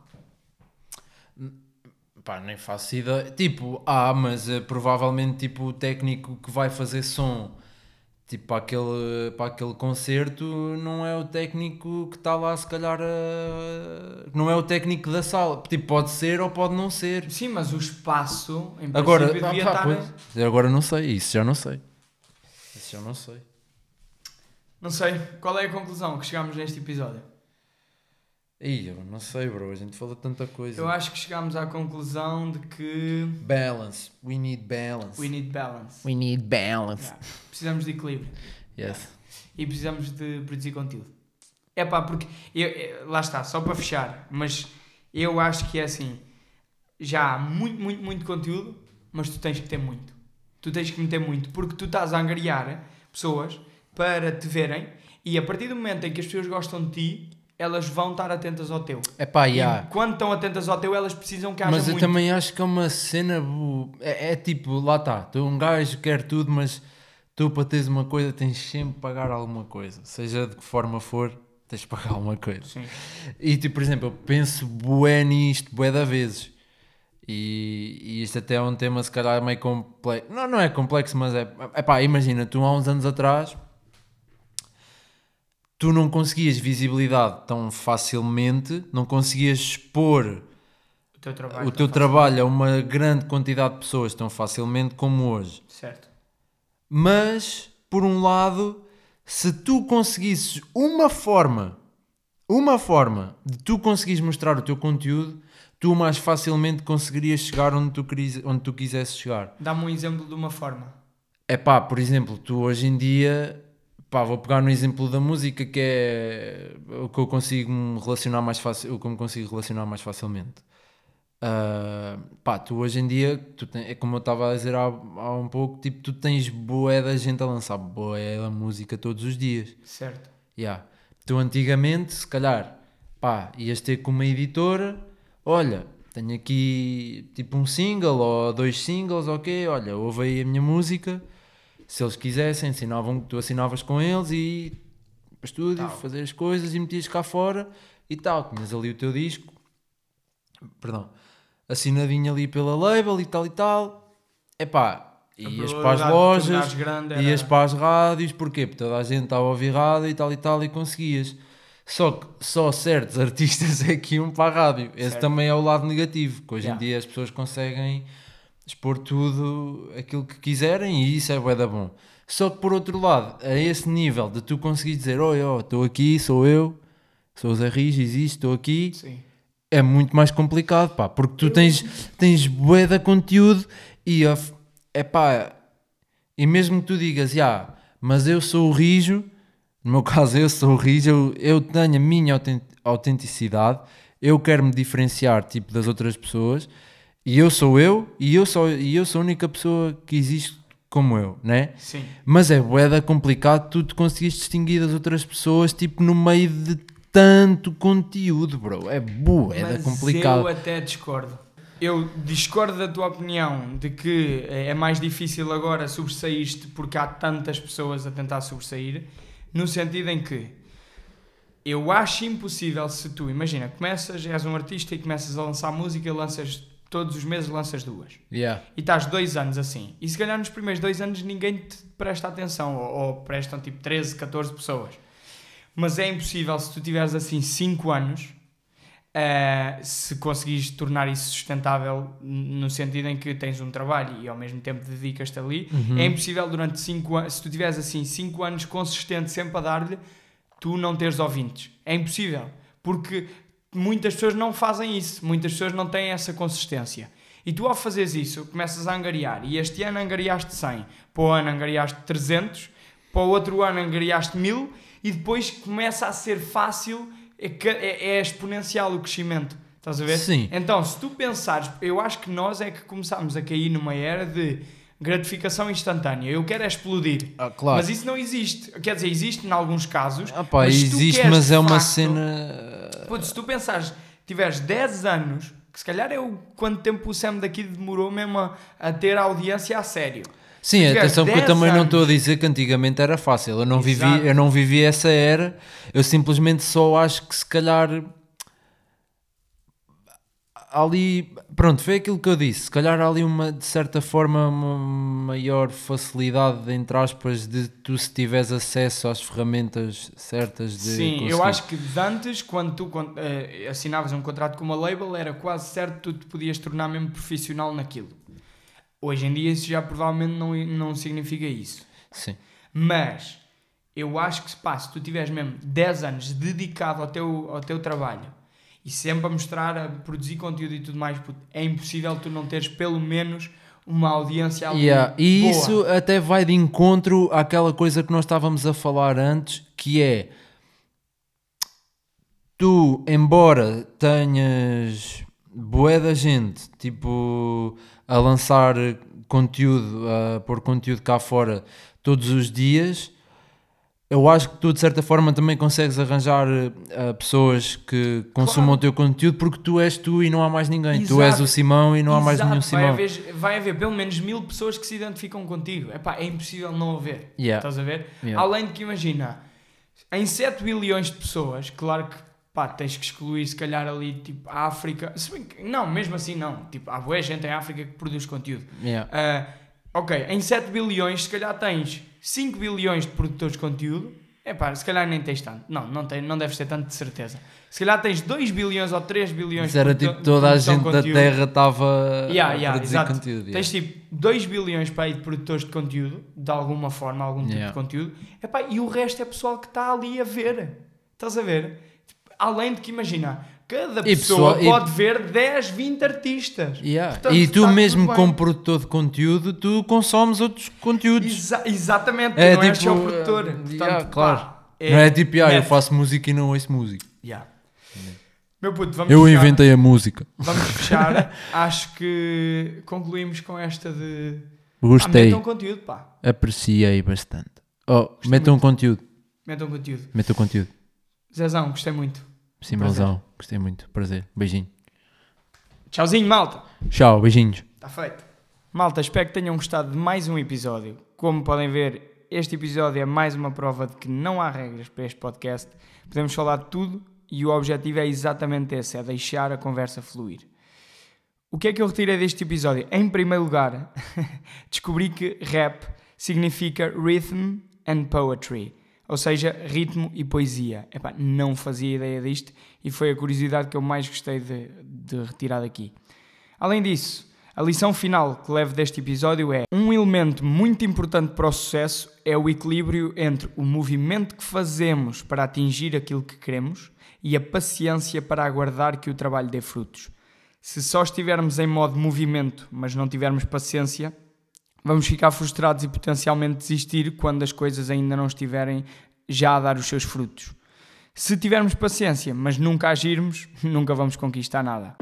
Pá, nem faço ideia. Tipo, ah, mas eh, provavelmente tipo, o técnico que vai fazer som tipo, para, aquele, para aquele concerto não é o técnico que está lá, se calhar, a- não é o técnico da sala. Tipo, pode ser ou pode não ser. Sim, mas o espaço, em Agora, ah, devia estar. pois, agora não sei, isso já não sei. Isso já não sei. Não sei, qual é a conclusão que chegámos neste episódio? Ih, eu não sei, bro, a gente falou tanta coisa. Eu acho que chegámos à conclusão de que Balance, we need balance. we need balance. We need balance. Yeah. Precisamos de equilíbrio Yes. e precisamos de produzir conteúdo. É pá, porque eu- eu- lá está, só para fechar, mas eu acho que é assim: já há muito, muito, muito conteúdo, mas tu tens que ter muito. Tu tens que meter muito, porque tu estás a angariar pessoas para te verem e a partir do momento em que as pessoas gostam de ti, elas vão estar atentas ao teu. É pá, E yeah. quando estão atentas ao teu, elas precisam que haja Mas eu muito. também acho que é uma cena. bu- É, é tipo, lá está, tu um gajo quer tudo, mas tu para teres uma coisa tens sempre de pagar alguma coisa. Seja de que forma for, tens de pagar alguma coisa. Sim. E tipo, por exemplo, eu penso bué nisto, bué da vezes. E, e isto até é um tema se calhar meio complexo. Não, não é complexo, mas é. É pá, imagina, tu há uns anos atrás. Tu não conseguias visibilidade tão facilmente, não conseguias expor O teu trabalho. o teu trabalho a uma grande quantidade de pessoas tão facilmente como hoje. Certo. Mas, por um lado, se tu conseguisses uma forma, uma forma de tu conseguires mostrar o teu conteúdo, tu mais facilmente conseguirias chegar onde tu, queris, onde tu quisesses chegar. Dá-me um exemplo de uma forma. É pá, por exemplo, tu hoje em dia, pá, vou pegar no exemplo da música que é o que eu consigo me relacionar mais fácil, o que eu me consigo relacionar mais facilmente. Ah, pá, tu hoje em dia, é como eu estava a dizer há, há um pouco, tipo, tu tens boé da gente a lançar boé da música todos os dias. Certo. Yeah. Tu antigamente, se calhar, pá, ias ter com uma editora, olha, tenho aqui tipo um single ou dois singles, ok, olha, ouve aí a minha música, se eles quisessem, assinavam, tu assinavas com eles e para estúdio, Tal. fazer as coisas e metias cá fora e tal, tinhas ali o teu disco, perdão, assinadinho ali pela label e tal e tal, epá, ias para as lojas, era- Ias para as rádios, porquê? Porque toda a gente estava a ouvir rádio e tal e tal e conseguias. Só que só certos artistas é que iam para a rádio. Esse Certo. também é o lado negativo, que hoje Yeah. em dia as pessoas conseguem expor tudo aquilo que quiserem e isso é bué da bom. Só que por outro lado, a esse nível de tu conseguires dizer, oi, ó, estou aqui, sou eu, sou o Zé Rijo, existo, estou aqui, Sim. é muito mais complicado, pá, porque tu tens, tens bué de conteúdo e, é pá, e mesmo que tu digas, já, mas eu sou o rijo, no meu caso eu sou o rijo, eu, eu tenho a minha autent- autenticidade, eu quero me diferenciar, tipo, das outras pessoas, e eu sou eu, e eu sou, e eu sou a única pessoa que existe como eu, né? Sim. Mas é bué complicado tu te conseguires distinguir das outras pessoas, tipo, no meio de tanto conteúdo, bro. É Mas complicado. eu até discordo. Eu discordo da tua opinião de que é mais difícil agora sobressair-te porque há tantas pessoas a tentar sobressair, no sentido em que eu acho impossível se tu, imagina, começas, és um artista e começas a lançar música, lanças todos os meses lanças duas. Yeah. E estás dois anos assim. E se calhar nos primeiros dois anos ninguém te presta atenção, ou, ou prestam tipo 13, 14 pessoas. Mas é impossível se tu tiveres assim 5 anos, eh, se conseguires tornar isso sustentável, no sentido em que tens um trabalho e ao mesmo tempo dedicas-te ali, Uhum. é impossível durante 5 anos, se tu tiveres assim 5 anos consistente sempre a dar-lhe, tu não teres ouvintes. É impossível. Porque muitas pessoas não fazem isso, muitas pessoas não têm essa consistência. E tu, ao fazeres isso, começas a angariar. E este ano angariaste 100, para o ano angariaste 300, para o outro ano angariaste 1000, e depois começa a ser fácil, é, é- é exponencial o crescimento. Estás a ver? Sim. Então, se tu pensares, eu acho que nós é que começámos a cair numa era de gratificação instantânea. Eu quero é explodir. Ah, claro. Mas isso não existe. Quer dizer, existe em alguns casos. Ah, pá, mas existe, queres, mas é uma facto- cena. Putz, se tu pensares, tiveres 10 anos, que se calhar é o quanto tempo o Sam daqui demorou mesmo a, a ter a audiência a sério. Sim, atenção que eu 10 também não estou a anos- dizer que antigamente era fácil. Eu não, vivi, eu não vivi essa era. Eu simplesmente só acho que se calhar ali, pronto, foi aquilo que eu disse. Se calhar há ali uma, de certa forma, uma maior facilidade, entre aspas, de tu se tiveres acesso às ferramentas certas de Sim, eu conseguir. acho que de antes, quando tu eh, assinavas um contrato com uma label, era quase certo que tu te podias tornar mesmo profissional naquilo. Hoje em dia isso já provavelmente não, não significa isso. Sim. Mas eu acho que pá, se tu tiveres mesmo 10 anos dedicado ao teu, ao teu trabalho e sempre a mostrar, a produzir conteúdo e tudo mais, é impossível tu não teres pelo menos uma audiência ali Yeah, E boa. isso até vai de encontro àquela coisa que nós estávamos a falar antes, que é tu, embora tenhas bué da gente, tipo, a lançar conteúdo, a pôr conteúdo cá fora todos os dias, eu acho que tu de certa forma também consegues arranjar eh, pessoas que consumam o teu conteúdo porque tu és tu e não há mais ninguém. Tu és Exato. o Simão e não há mais Exato, nenhum vai Simão. haver, vai haver pelo menos mil pessoas que se identificam contigo. Epá, é impossível não haver. Yeah. Estás a ver? Yeah. Além de que, imagina, em 7 bilhões de pessoas, claro que pá, tens que excluir se calhar ali tipo a África. Que- não, mesmo assim não. Tipo, há boa gente em África que produz conteúdo. Yeah. Ah, ok, em 7 bilhões, se calhar tens 5 bilhões de produtores de conteúdo. É pá, se calhar nem tens tanto. Não, não, tem, não deves ter tanto de certeza. Se calhar tens 2 bilhões ou 3 bilhões Isso era tipo toda a de gente da. Terra estava Yeah, a yeah, produzir exato. conteúdo. yeah. Tens tipo 2 bilhões para aí de produtores de conteúdo, de alguma forma, algum tipo de conteúdo, Epá, e o resto é pessoal que está ali a ver. Estás a ver? Além de que imagina, cada pessoa e- pode ver 10, 20 artistas. Yeah. Portanto, e tu mesmo como produtor de conteúdo, tu consomes outros conteúdos. Exa- exatamente, É não és tipo, só o produtor. eh, Portanto, yeah, pá, claro. não é tipo, ah, eu faço música e não ouço música. Yeah. Meu puto, vamos Eu fechar. inventei a música. Vamos fechar. Acho que concluímos com esta de. Ah, Gostei, metam conteúdo, pá. apreciei bastante. Oh, metam um conteúdo, Metam conteúdo. metam conteúdo. Zezão, gostei muito. Simãozão, gostei muito, prazer, beijinho. Tchauzinho, malta. Tchau, beijinhos. Está feito. Malta, espero que tenham gostado de mais um episódio. Como podem ver, este episódio é mais uma prova de que não há regras para este podcast. Podemos falar de tudo e o objetivo é exatamente esse: é deixar a conversa fluir. O que é que eu retirei deste episódio? Em primeiro lugar, descobri que rap significa rhythm and poetry, ou seja, ritmo e poesia. Epá, não fazia ideia disto e foi a curiosidade que eu mais gostei de, de retirar daqui. Além disso, a lição final que levo deste episódio é: um elemento muito importante para o sucesso é o equilíbrio entre o movimento que fazemos para atingir aquilo que queremos e a paciência para aguardar que o trabalho dê frutos. Se só estivermos em modo movimento, mas não tivermos paciência, vamos ficar frustrados e potencialmente desistir quando as coisas ainda não estiverem já a dar os seus frutos. Se tivermos paciência, mas nunca agirmos, nunca vamos conquistar nada.